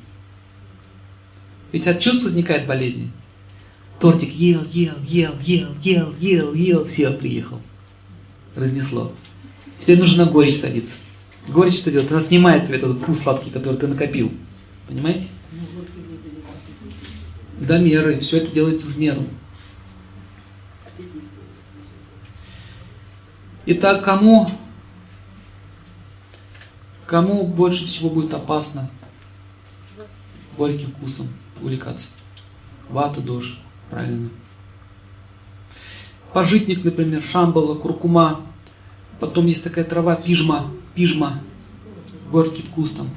Speaker 1: Ведь от чувств возникает болезнь. Тортик ел, ел, ел, ел, ел, ел, ел, все, приехал. Разнесло. Теперь нужно на горечь садиться. Горечь что делает? Она снимает себе этот вкус сладкий, который ты накопил. Понимаете? До меры. Все это делается в меру. Итак, кому, кому больше всего будет опасно горьким вкусом увлекаться? Вата, дождь. Правильно. Пожитник, например, шамбала, куркума. Потом есть такая трава, пижма, пижма. Горький вкус там.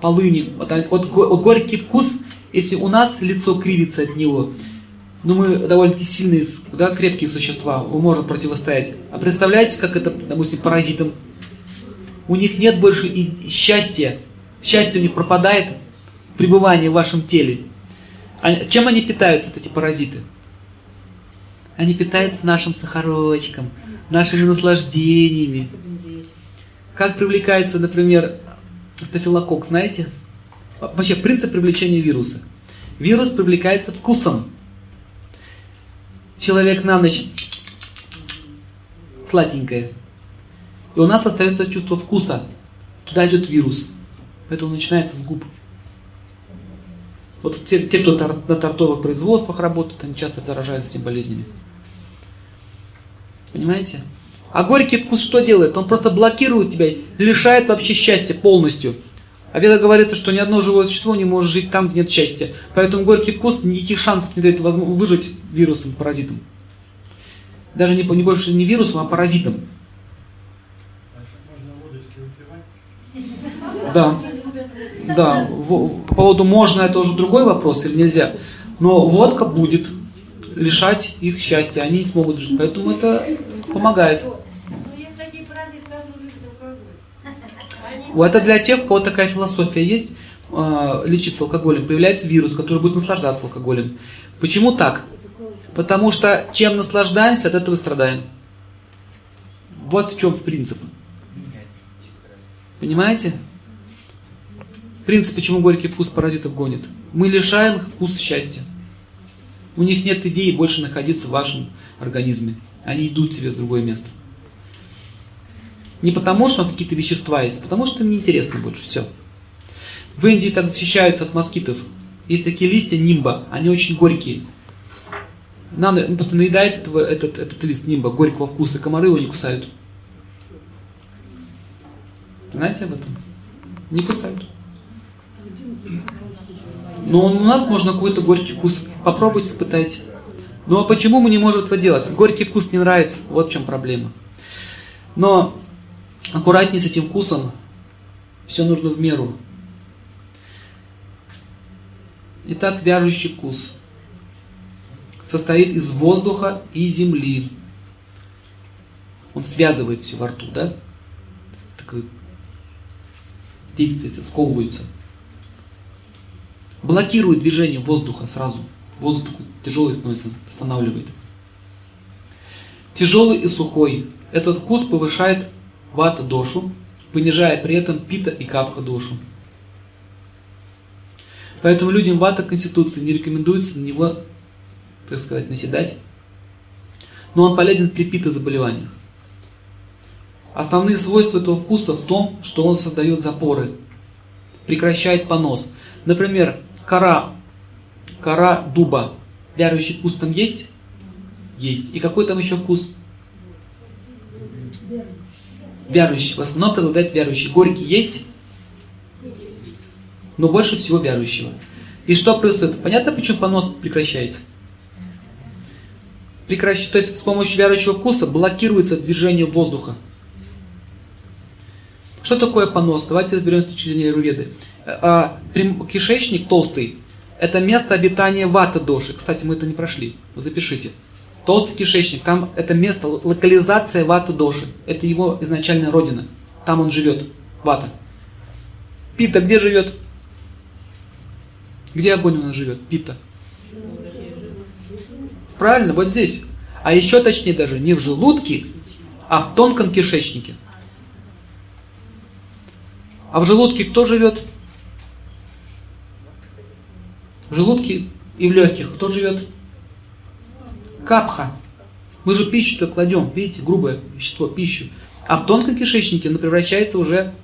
Speaker 1: Полыни. Вот, вот, вот горький вкус, если у нас лицо кривится от него, ну мы довольно-таки сильные, да, крепкие существа, мы можем противостоять. А представляете, как это, допустим, паразитам? У них нет больше и счастья. Счастье у них пропадает, пребывание в вашем теле. А чем они питаются, эти паразиты? Они питаются нашим сахарочком, нашими наслаждениями. Как привлекается, например, стафилококк, знаете? Вообще, принцип привлечения вируса. Вирус привлекается вкусом. Человек на ночь сладенькое. И у нас остается чувство вкуса. Туда идет вирус. Поэтому начинается с губ. Вот те, те кто на тортовых производствах работают, они часто заражаются этими болезнями. Понимаете? А горький вкус что делает? Он просто блокирует тебя, лишает вообще счастья полностью. А Веда говорится, что ни одно живое существо не может жить там, где нет счастья. Поэтому горький вкус никаких шансов не дает выжить вирусом, паразитом. Даже не, не больше не вирусом, а паразитом. Да. Да, по поводу можно это уже другой вопрос или нельзя. Но водка будет лишать их счастья, они не смогут жить. Поэтому это помогает. Это для тех, у кого такая философия есть, э, лечиться алкоголем. Появляется вирус, который будет наслаждаться алкоголем. Почему так? Потому что чем наслаждаемся, от этого страдаем. Вот в чем в принцип. Понимаете? Принцип, почему горький вкус паразитов гонит. Мы лишаем их вкус счастья. У них нет идеи больше находиться в вашем организме. Они идут себе в другое место. Не потому, что какие-то вещества есть, а потому что им неинтересно больше. Все. В Индии так защищаются от москитов. Есть такие листья нимба, они очень горькие. Нам ну, просто наедается этого, этот, этот лист нимба горького вкуса, комары его не кусают. Знаете об этом? Не кусают. Но у нас можно какой-то горький вкус. Попробуйте, испытайте. Ну а почему мы не можем этого делать? Горький вкус не нравится. Вот в чем проблема. Но аккуратнее с этим вкусом. Все нужно в меру. Итак, вяжущий вкус состоит из воздуха и земли. Он связывает все во рту, да? Такое действие, сковывается блокирует движение воздуха сразу. Воздух тяжелый становится, останавливает. Тяжелый и сухой. Этот вкус повышает вата дошу, понижая при этом пита и капха дошу. Поэтому людям вата конституции не рекомендуется на него, так сказать, наседать. Но он полезен при пита заболеваниях. Основные свойства этого вкуса в том, что он создает запоры, прекращает понос. Например, кора, кора дуба. Вярующий вкус там есть? Есть. И какой там еще вкус? Вярующий. В основном преобладает вярующий. Горький есть? Но больше всего вярующего. И что происходит? Понятно, почему понос прекращается? Прекращ... То есть с помощью вярующего вкуса блокируется движение воздуха. Что такое понос? Давайте разберемся с точки зрения Руведы. А, кишечник толстый – это место обитания вата доши. Кстати, мы это не прошли. Запишите. Толстый кишечник, там это место, локализация вата доши. Это его изначальная родина. Там он живет, вата. Пита где живет? Где огонь у нас живет? Пита. Правильно, вот здесь. А еще точнее даже не в желудке, а в тонком кишечнике. А в желудке кто живет? В желудке и в легких кто живет? Капха. Мы же пищу-то кладем, видите, грубое вещество, пищу. А в тонком кишечнике оно превращается уже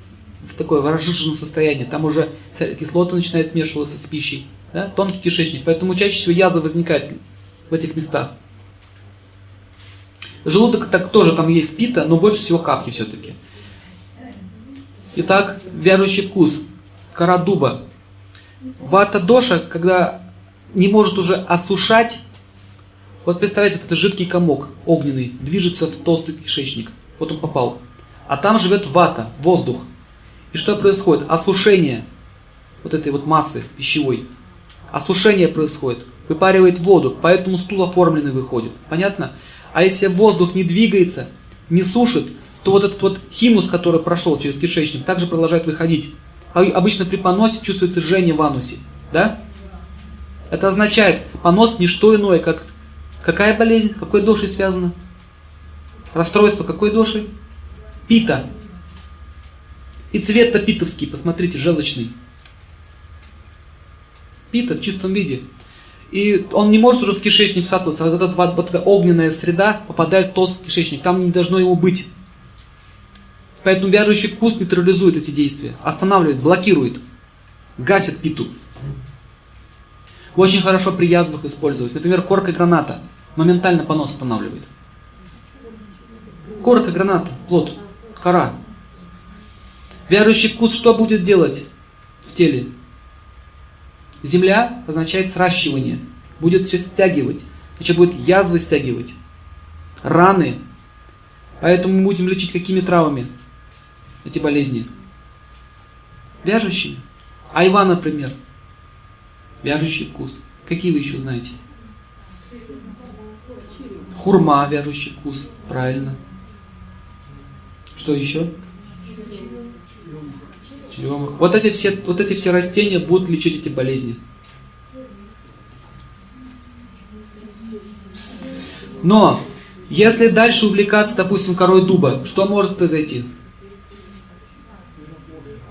Speaker 1: в такое выраженное состояние. Там уже кислота начинает смешиваться с пищей. Да? Тонкий кишечник. Поэтому чаще всего язва возникает в этих местах. Желудок так тоже там есть пита, но больше всего капки все-таки. Итак, вяжущий вкус. Кора дуба. Вата доша, когда не может уже осушать, вот представьте, вот это жидкий комок огненный, движется в толстый кишечник. Вот он попал. А там живет вата, воздух. И что происходит? Осушение вот этой вот массы пищевой. Осушение происходит. Выпаривает воду, поэтому стул оформленный выходит. Понятно? А если воздух не двигается, не сушит, то вот этот вот химус, который прошел через кишечник, также продолжает выходить. А обычно при поносе чувствуется жжение в анусе. Да? Это означает, понос не что иное, как какая болезнь, какой душей связана? Расстройство какой души? Пита. И цвет-то питовский, посмотрите, желчный. Пита в чистом виде. И он не может уже в кишечник всасываться. Вот эта вот, вот огненная среда попадает в толстый кишечник. Там не должно ему быть. Поэтому вяжущий вкус нейтрализует эти действия, останавливает, блокирует, гасит питу. Очень хорошо при язвах использовать. Например, корка граната моментально понос останавливает. Корка граната, плод, кора. Вяжущий вкус что будет делать в теле? Земля означает сращивание. Будет все стягивать. Значит, будет язвы стягивать. Раны. Поэтому мы будем лечить какими травами? Эти болезни? Вяжущие. Айва, например. Вяжущий вкус. Какие вы еще знаете? Хурма, вяжущий вкус. Правильно. Что еще? Черемах. Вот эти, все, вот эти все растения будут лечить эти болезни. Но, если дальше увлекаться, допустим, корой дуба, что может произойти?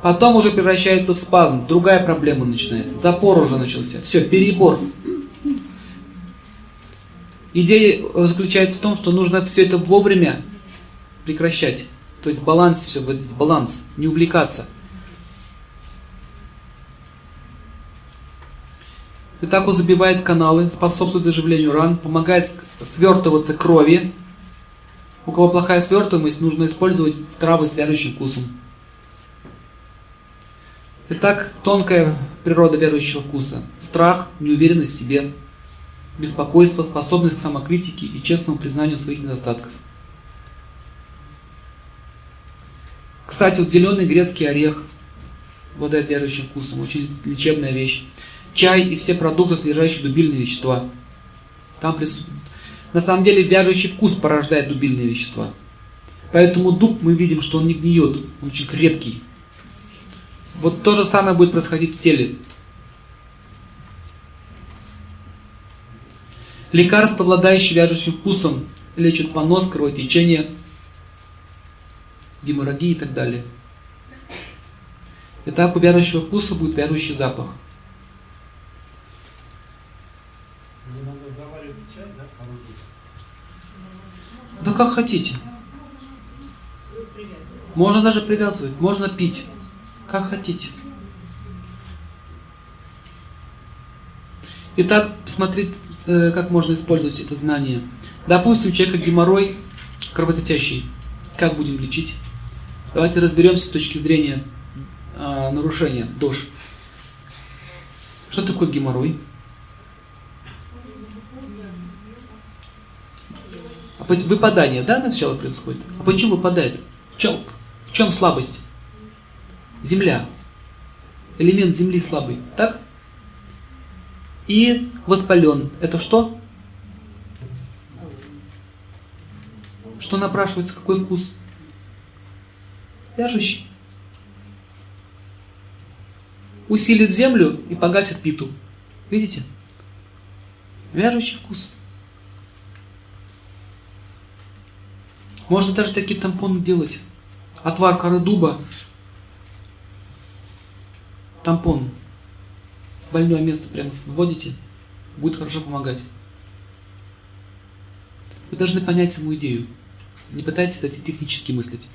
Speaker 1: Потом уже превращается в спазм, другая проблема начинается. Запор уже начался. Все, перебор. Идея заключается в том, что нужно все это вовремя прекращать. То есть баланс все, баланс, не увлекаться. И так он забивает каналы, способствует заживлению ран, помогает свертываться крови. У кого плохая свертываемость, нужно использовать травы с вяжущим вкусом. Итак, тонкая природа верующего вкуса. Страх, неуверенность в себе, беспокойство, способность к самокритике и честному признанию своих недостатков. Кстати, вот зеленый грецкий орех обладает верующим вкусом, очень лечебная вещь. Чай и все продукты, содержащие дубильные вещества. Там присутствуют. На самом деле вяжущий вкус порождает дубильные вещества. Поэтому дуб мы видим, что он не гниет, он очень крепкий. Вот то же самое будет происходить в теле. Лекарства, обладающие вяжущим вкусом, лечат понос, кровотечение, геморрагии и так далее. Итак, у вяжущего вкуса будет вяжущий запах. Да как хотите. Можно даже привязывать, можно пить. Как хотите. Итак, посмотрите, э, как можно использовать это знание. Допустим, человека геморрой кровоточащий. Как будем лечить? Давайте разберемся с точки зрения э, нарушения ДОЖ. Что такое геморрой? А выпадание, да, сначала происходит? А почему выпадает? В чем, в чем слабость? Земля. Элемент земли слабый, так? И воспален. Это что? Что напрашивается? Какой вкус? Вяжущий. Усилит землю и погасит питу. Видите? Вяжущий вкус. Можно даже такие тампоны делать. Отвар коры дуба. Тампон. Больное место прямо вводите. Будет хорошо помогать. Вы должны понять саму идею. Не пытайтесь это технически мыслить.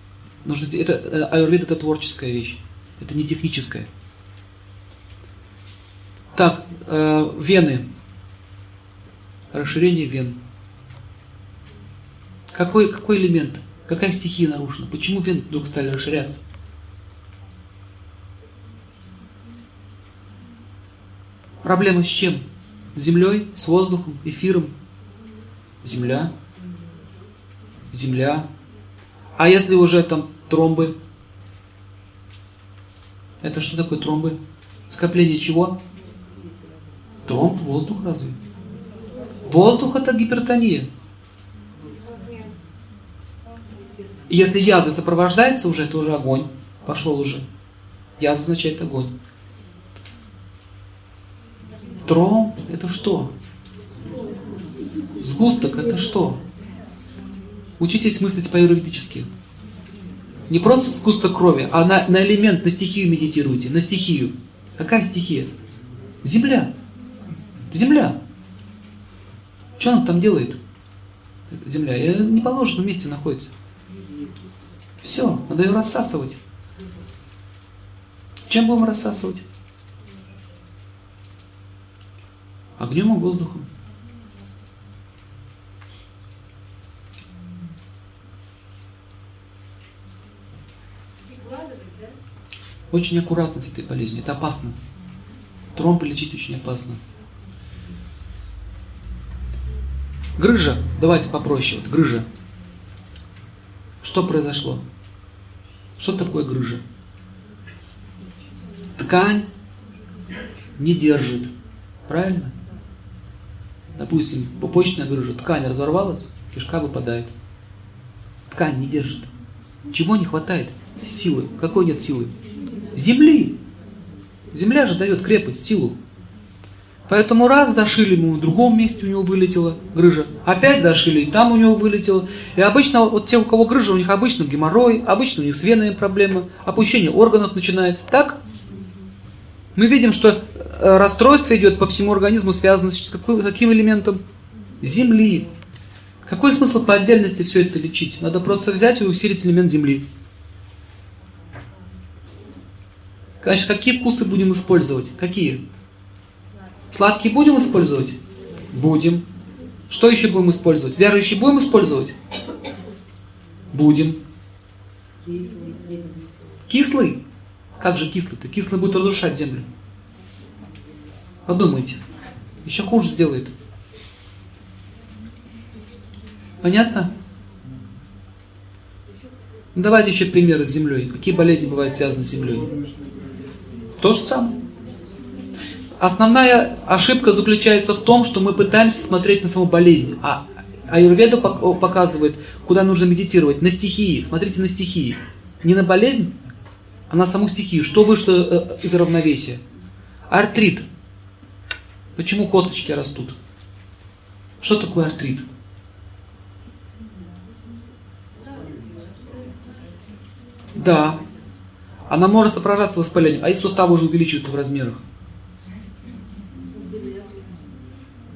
Speaker 1: Нужно, это, э, аюрвед это творческая вещь. Это не техническая. Так, э, вены. Расширение вен. Какой, какой элемент? Какая стихия нарушена? Почему вены вдруг стали расширяться? Проблема с чем? С землей, с воздухом, эфиром? Земля. Земля. А если уже там тромбы? Это что такое тромбы? Скопление чего? Тромб, воздух разве? Воздух это гипертония. если язва сопровождается уже, это уже огонь. Пошел уже. Язва означает огонь. Тромб это что? Сгусток это что? Учитесь мыслить по-юридически. Не просто сгусток крови, а на, на элемент, на стихию медитируйте, на стихию. Какая стихия? Земля. Земля. Что она там делает? Земля. И не положенном месте находится. Все, надо ее рассасывать. Чем будем рассасывать? Огнем и воздухом. Очень аккуратно с этой болезнью. Это опасно. Тромбы лечить очень опасно. Грыжа. Давайте попроще. Вот грыжа. Что произошло? Что такое грыжа? Ткань не держит. Правильно? Допустим, пупочная грыжа, ткань разорвалась, кишка выпадает. Ткань не держит. Чего не хватает? Силы. Какой нет силы? Земли. Земля же дает крепость, силу. Поэтому раз зашили ему, в другом месте у него вылетела грыжа. Опять зашили, и там у него вылетело. И обычно, вот те, у кого грыжа, у них обычно геморрой, обычно у них с венами проблемы, опущение органов начинается. Так? Мы видим, что э, расстройство идет по всему организму, связано с какой, каким элементом? Земли. Какой смысл по отдельности все это лечить? Надо просто взять и усилить элемент земли. Значит, какие вкусы будем использовать? Какие? Сладкие будем использовать? Будем. Что еще будем использовать? Верующие будем использовать? Будем. Кислый? Как же кислый-то? Кислый будет разрушать землю. Подумайте. Еще хуже сделает. Понятно? Ну, давайте еще примеры с землей. Какие болезни бывают связаны с землей? То же самое. Основная ошибка заключается в том, что мы пытаемся смотреть на саму болезнь. А Аюрведа показывает, куда нужно медитировать. На стихии. Смотрите на стихии. Не на болезнь, а на саму стихию. Что вышло э, из равновесия? Артрит. Почему косточки растут? Что такое артрит? Да. Она может сопровождаться воспалением, а если суставы уже увеличиваются в размерах?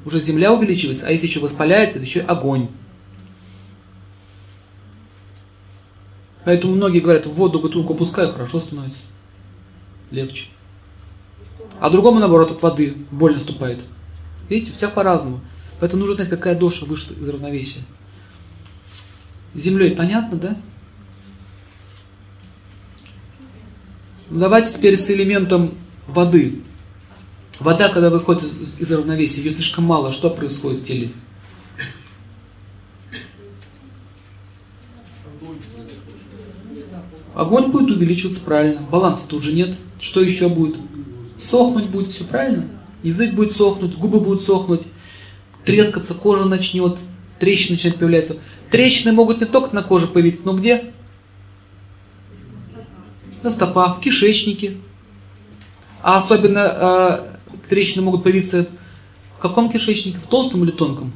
Speaker 1: Уже земля увеличивается, а если еще воспаляется, это еще огонь. Поэтому многие говорят, в воду бутылку опускаю, хорошо становится. Легче. А другому, наоборот, от воды боль наступает. Видите, всех по-разному. Поэтому нужно знать, какая доша вышла из равновесия. Землей понятно, да? Ну, давайте теперь с элементом воды. Вода, когда выходит из равновесия, ее слишком мало, что происходит в теле? Огонь будет увеличиваться правильно, баланса тут же нет. Что еще будет? Сохнуть будет все правильно. Язык будет сохнуть, губы будут сохнуть, трескаться, кожа начнет, трещины начинают появляться. Трещины могут не только на коже появиться, но где? На стопах, в кишечнике. А особенно э, трещины могут появиться в каком кишечнике? В толстом или тонком?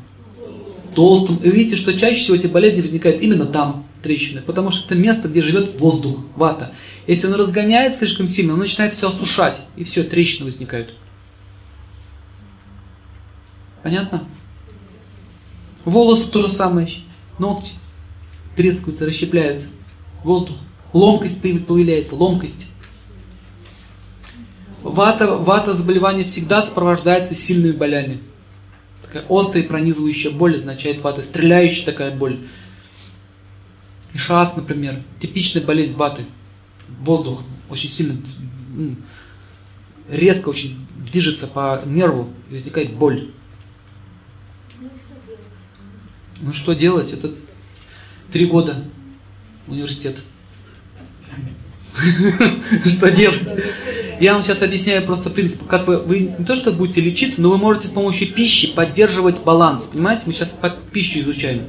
Speaker 1: В толстом. И видите, что чаще всего эти болезни возникают именно там, трещины, потому что это место, где живет воздух, вата. Если он разгоняется слишком сильно, он начинает все осушать, и все, трещины возникают. Понятно? Волосы то же самое, ногти трескаются, расщепляются, воздух, ломкость появляется, ломкость. Вата, вата заболевание всегда сопровождается сильными болями. Такая острая пронизывающая боль означает вата, стреляющая такая боль. Ишас, например, типичная болезнь ваты. Воздух очень сильно, резко очень движется по нерву, возникает боль. Ну что делать? Это три года университет. *laughs* Что делать? Я вам сейчас объясняю просто принцип, как вы, вы не то что будете лечиться, но вы можете с помощью пищи поддерживать баланс. Понимаете, мы сейчас пищу изучаем.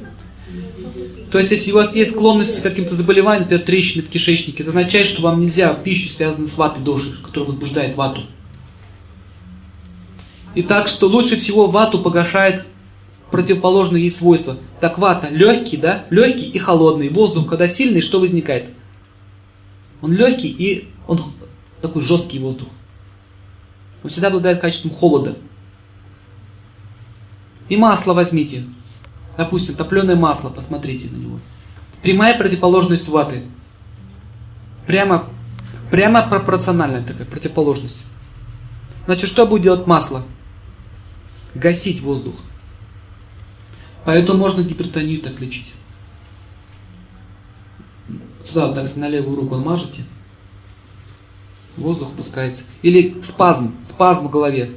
Speaker 1: То есть, если у вас есть склонность к каким-то заболеваниям, например, трещины в кишечнике, это означает, что вам нельзя пищу, связанную с ватой доши, которая возбуждает вату. И так что лучше всего вату погашает противоположные ей свойства. Так вата легкий, да, легкий и холодный. Воздух, когда сильный, что возникает? Он легкий и он такой жесткий воздух. Он всегда обладает качеством холода. И масло возьмите. Допустим, топленое масло, посмотрите на него. Прямая противоположность ваты. Прямо, прямо пропорциональная такая противоположность. Значит, что будет делать масло? Гасить воздух. Поэтому можно гипертонию так лечить. Сюда так на левую руку мажете. Воздух пускается. Или спазм. Спазм в голове.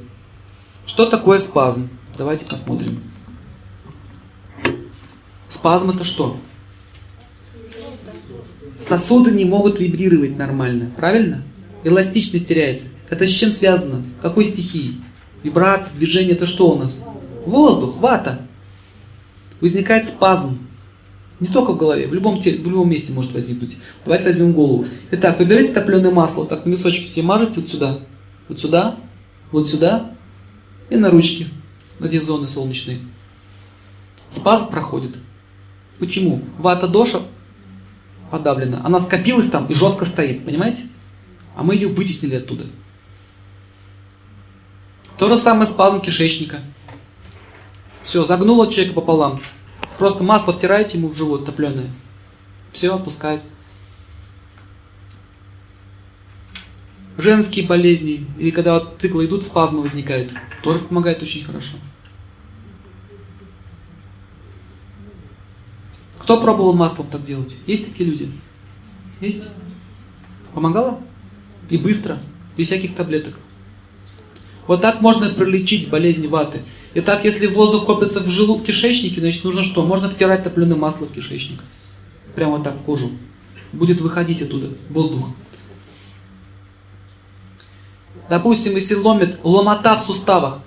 Speaker 1: Что такое спазм? Давайте посмотрим. Спазм это что? Сосуды не могут вибрировать нормально. Правильно? Эластичность теряется. Это с чем связано? Какой стихии? Вибрация, движение это что у нас? Воздух, вата возникает спазм. Не только в голове, в любом, теле, в любом месте может возникнуть. Давайте возьмем голову. Итак, вы берете топленое масло, вот так на височки себе мажете вот сюда, вот сюда, вот сюда и на ручки, на эти зоны солнечные. Спазм проходит. Почему? Вата доша подавлена. Она скопилась там и жестко стоит, понимаете? А мы ее вытеснили оттуда. То же самое спазм кишечника. Все, загнуло человека пополам. Просто масло втираете ему в живот топленое. Все, отпускает. Женские болезни, или когда вот циклы идут, спазмы возникают, тоже помогает очень хорошо. Кто пробовал маслом так делать? Есть такие люди? Есть? Помогало? И быстро, без всяких таблеток. Вот так можно пролечить болезни ваты. Итак, если воздух копится в жилу, в кишечнике, значит нужно что? Можно втирать топленое масло в кишечник. Прямо вот так в кожу. Будет выходить оттуда воздух. Допустим, если ломит ломота в суставах.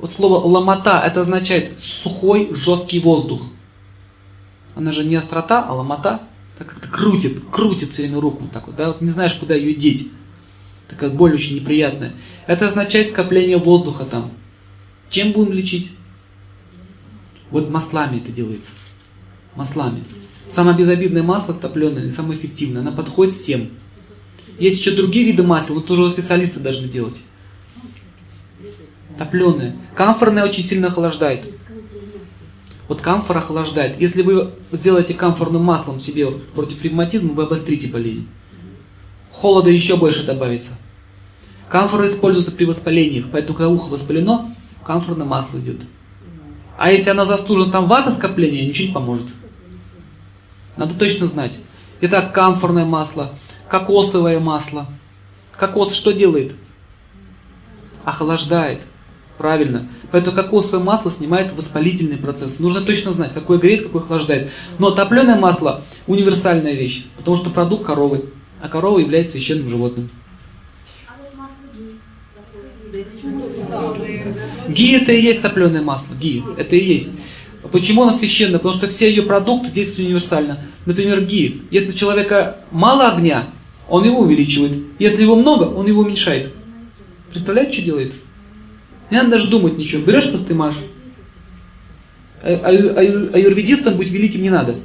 Speaker 1: Вот слово ломота, это означает сухой, жесткий воздух. Она же не острота, а ломота. Так как-то крутит, крутит все время руку. Так вот, да? вот не знаешь, куда ее деть. Такая боль очень неприятная. Это означает скопление воздуха там. Чем будем лечить? Вот маслами это делается. Маслами. Самое безобидное масло топленое самое эффективное. Оно подходит всем. Есть еще другие виды масел, но тоже специалисты должны делать. Топленое. Камфорное очень сильно охлаждает. Вот камфор охлаждает. Если вы сделаете камфорным маслом себе против ревматизма, вы обострите болезнь. Холода еще больше добавится. Камфора используется при воспалениях, поэтому когда ухо воспалено, камфорное масло идет. А если она застужена, там вата скопления, ничего не поможет. Надо точно знать. Итак, камфорное масло, кокосовое масло. Кокос что делает? Охлаждает. Правильно. Поэтому кокосовое масло снимает воспалительные процессы. Нужно точно знать, какое греет, какое охлаждает. Но топленое масло универсальная вещь, потому что продукт коровы. А корова является священным животным. Ги это и есть топленое масло. Ги. Это и есть. Почему оно священное? Потому что все ее продукты действуют универсально. Например, ги. Если у человека мало огня, он его увеличивает. Если его много, он его уменьшает. Представляете, что делает? Не надо даже думать ничего. Берешь просто и маш. А, а, а, а быть великим не надо.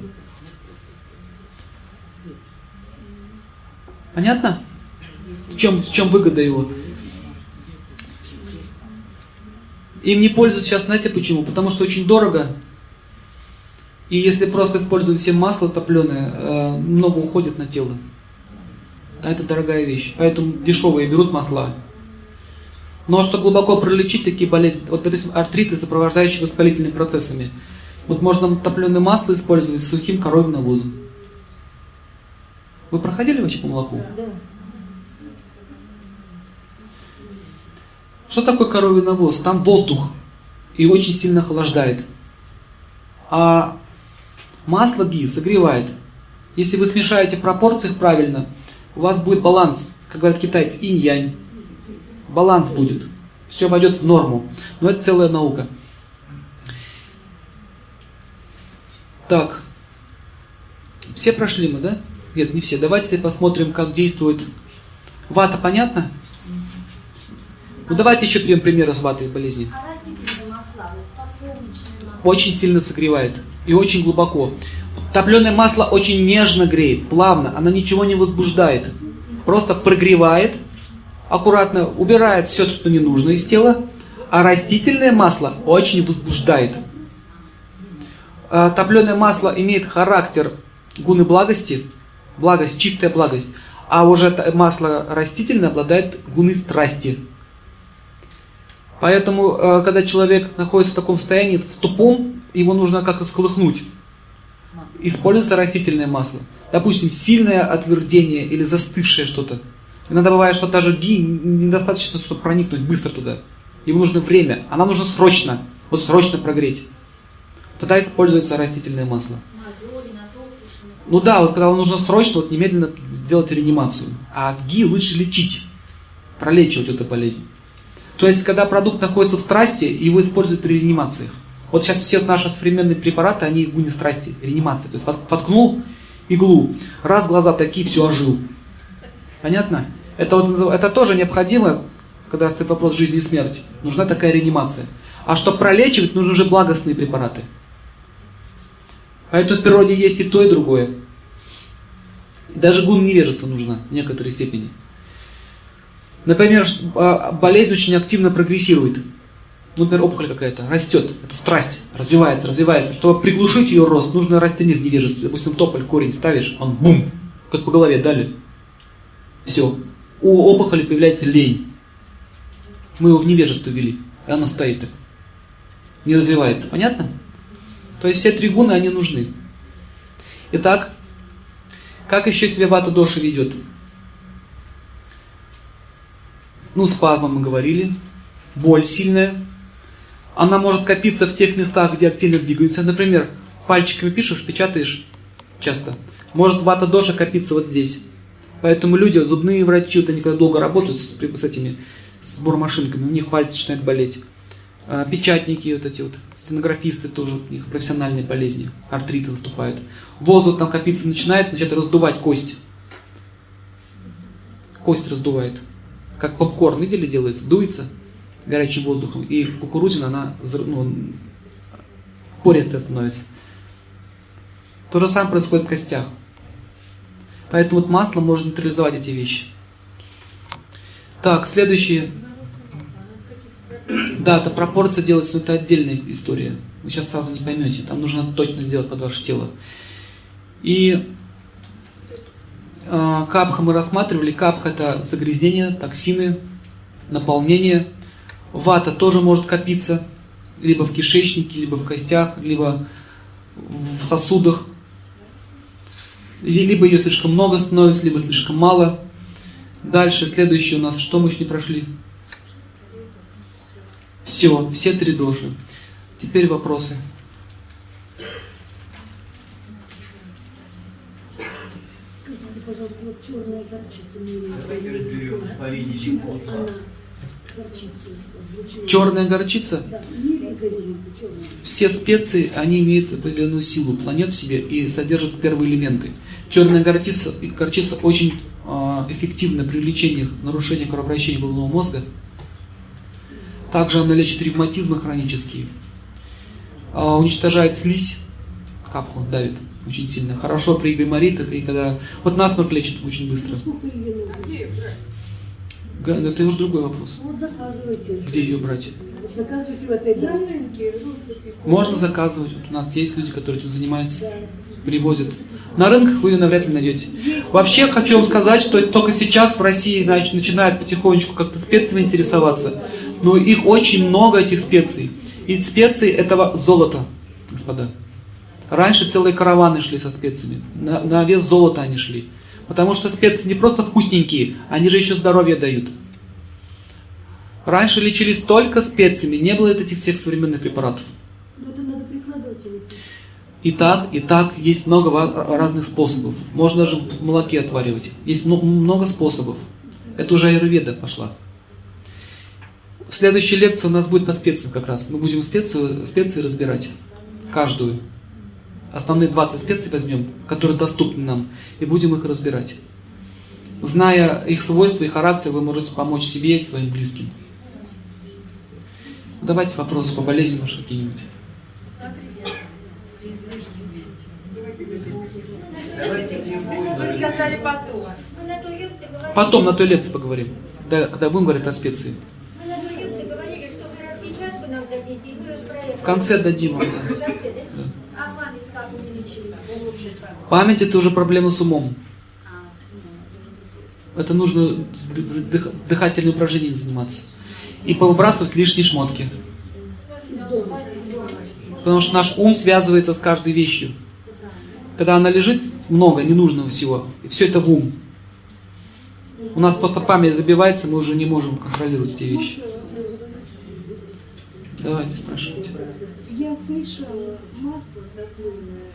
Speaker 1: Понятно? В чем, в чем выгода его? Им не пользуются сейчас, знаете почему? Потому что очень дорого. И если просто использовать все масло топленое, э, много уходит на тело. А это дорогая вещь. Поэтому дешевые берут масла. Но что глубоко пролечить такие болезни, вот, допустим, артриты, сопровождающие воспалительными процессами, вот можно топленое масло использовать с сухим коровьим навозом. Вы проходили вообще по молоку? Да. Что такое коровий навоз? Там воздух и очень сильно охлаждает. А масло ги согревает. Если вы смешаете в пропорциях правильно, у вас будет баланс, как говорят китайцы, инь-янь. Баланс будет. Все войдет в норму. Но это целая наука. Так. Все прошли мы, да? Нет, не все. Давайте посмотрим, как действует вата. Понятно? Ну давайте еще примем примеры с ватой болезни. Очень сильно согревает и очень глубоко. Топленое масло очень нежно греет, плавно, оно ничего не возбуждает. Просто прогревает, аккуратно убирает все, что не нужно из тела, а растительное масло очень возбуждает. А, Топленое масло имеет характер гуны благости, благость, чистая благость, а уже масло растительное обладает гуны страсти. Поэтому, э, когда человек находится в таком состоянии, в тупом, его нужно как-то сколыхнуть. Используется растительное масло. Допустим, сильное отвердение или застывшее что-то. Иногда бывает, что даже ги недостаточно, чтобы проникнуть быстро туда. Ему нужно время, а нам нужно срочно, вот срочно прогреть. Тогда используется растительное масло. Ну да, вот когда вам нужно срочно, вот немедленно сделать реанимацию. А ги лучше лечить, пролечивать эту болезнь. То есть, когда продукт находится в страсти, его используют при реанимациях. Вот сейчас все наши современные препараты, они в страсти, реанимация. То есть, воткнул иглу, раз глаза такие, все, ожил. Понятно? Это, вот, это тоже необходимо, когда стоит вопрос жизни и смерти. Нужна такая реанимация. А чтобы пролечивать, нужны уже благостные препараты. Поэтому в природе есть и то, и другое. Даже гун невежества нужна в некоторой степени. Например, а, болезнь очень активно прогрессирует. Например, опухоль какая-то растет, это страсть, развивается, развивается. Чтобы приглушить ее рост, нужно растянуть в невежестве. Допустим, тополь, корень ставишь, он бум, как по голове дали. Все. У опухоли появляется лень. Мы его в невежество ввели, и она стоит так. Не развивается. Понятно? То есть все три гуна, они нужны. Итак, как еще себя вата доши ведет? Ну, спазмом мы говорили. Боль сильная. Она может копиться в тех местах, где активно двигаются. Например, пальчиками пишешь, печатаешь часто. Может вата доша копиться вот здесь. Поэтому люди, зубные врачи, вот они когда долго работают с, с этими с бормашинками, у них пальцы начинают болеть. А, печатники, вот эти вот, стенографисты тоже, у них профессиональные болезни, артриты наступают. Воздух там копиться начинает, начинает раздувать кость. Кость раздувает как попкорн, видели, делается, дуется горячим воздухом, и кукурузина, она ну, пористая становится. То же самое происходит в костях. Поэтому вот масло может нейтрализовать эти вещи. Так, следующее. Да, это пропорция делается, но это отдельная история. Вы сейчас сразу не поймете. Там нужно точно сделать под ваше тело. И э, капха мы рассматривали. Капха это загрязнение, токсины, наполнение. Вата тоже может копиться либо в кишечнике, либо в костях, либо в сосудах. Либо ее слишком много становится, либо слишком мало. Дальше, следующее у нас, что мы еще не прошли? Все, все три дожи. Теперь вопросы.
Speaker 2: Скажите, пожалуйста, вот черная горчица. Почему она горчицу?
Speaker 1: Черная горчица. Все специи, они имеют определенную силу планет в себе и содержат первые элементы. Черная горчица, горчица очень э, эффективна при лечении нарушения кровообращения головного мозга. Также она лечит ревматизмы хронические. А, уничтожает слизь, капху давит очень сильно. Хорошо при гайморитах и когда... Вот насморк лечит очень быстро.
Speaker 2: Сколько ее нужно?
Speaker 1: Га- Это уже другой вопрос.
Speaker 2: Вот заказывайте.
Speaker 1: Где ее брать?
Speaker 2: Вот заказывайте в этой браме.
Speaker 1: Можно заказывать. Вот у нас есть люди, которые этим занимаются, привозят. На рынках вы ее навряд ли найдете. Вообще хочу вам сказать, что только сейчас в России нач- начинают потихонечку как-то специями интересоваться. Но их очень много, этих специй. И специи этого золото, господа. Раньше целые караваны шли со специями. На, на вес золота они шли. Потому что специи не просто вкусненькие, они же еще здоровье дают. Раньше лечились только специями, не было этих всех современных препаратов.
Speaker 2: Или-
Speaker 1: И так, и так есть много разных способов. Можно даже в молоке отваривать. Есть мно- много способов. Это уже аюрведа пошла. Следующая лекция у нас будет по специям как раз. Мы будем специю, специи разбирать. Каждую. Основные 20 специй возьмем, которые доступны нам, и будем их разбирать. Зная их свойства и характер, вы можете помочь себе и своим близким. Давайте вопросы по болезням, может, какие-нибудь.
Speaker 3: Потом.
Speaker 4: На той лекции
Speaker 1: поговорим, да, когда будем говорить про специи. В конце дадим вам.
Speaker 4: Да?
Speaker 1: Да.
Speaker 4: А память как увеличилась? Улучшить
Speaker 1: Память это уже проблема с умом. Это нужно с д- с дых- с дыхательными упражнениями заниматься. И повыбрасывать лишние шмотки. Потому что наш ум связывается с каждой вещью. Когда она лежит, много ненужного всего. И все это в ум. У нас просто память забивается, мы уже не можем контролировать эти вещи. Давайте спрашивайте.
Speaker 5: Я смешала масло топленое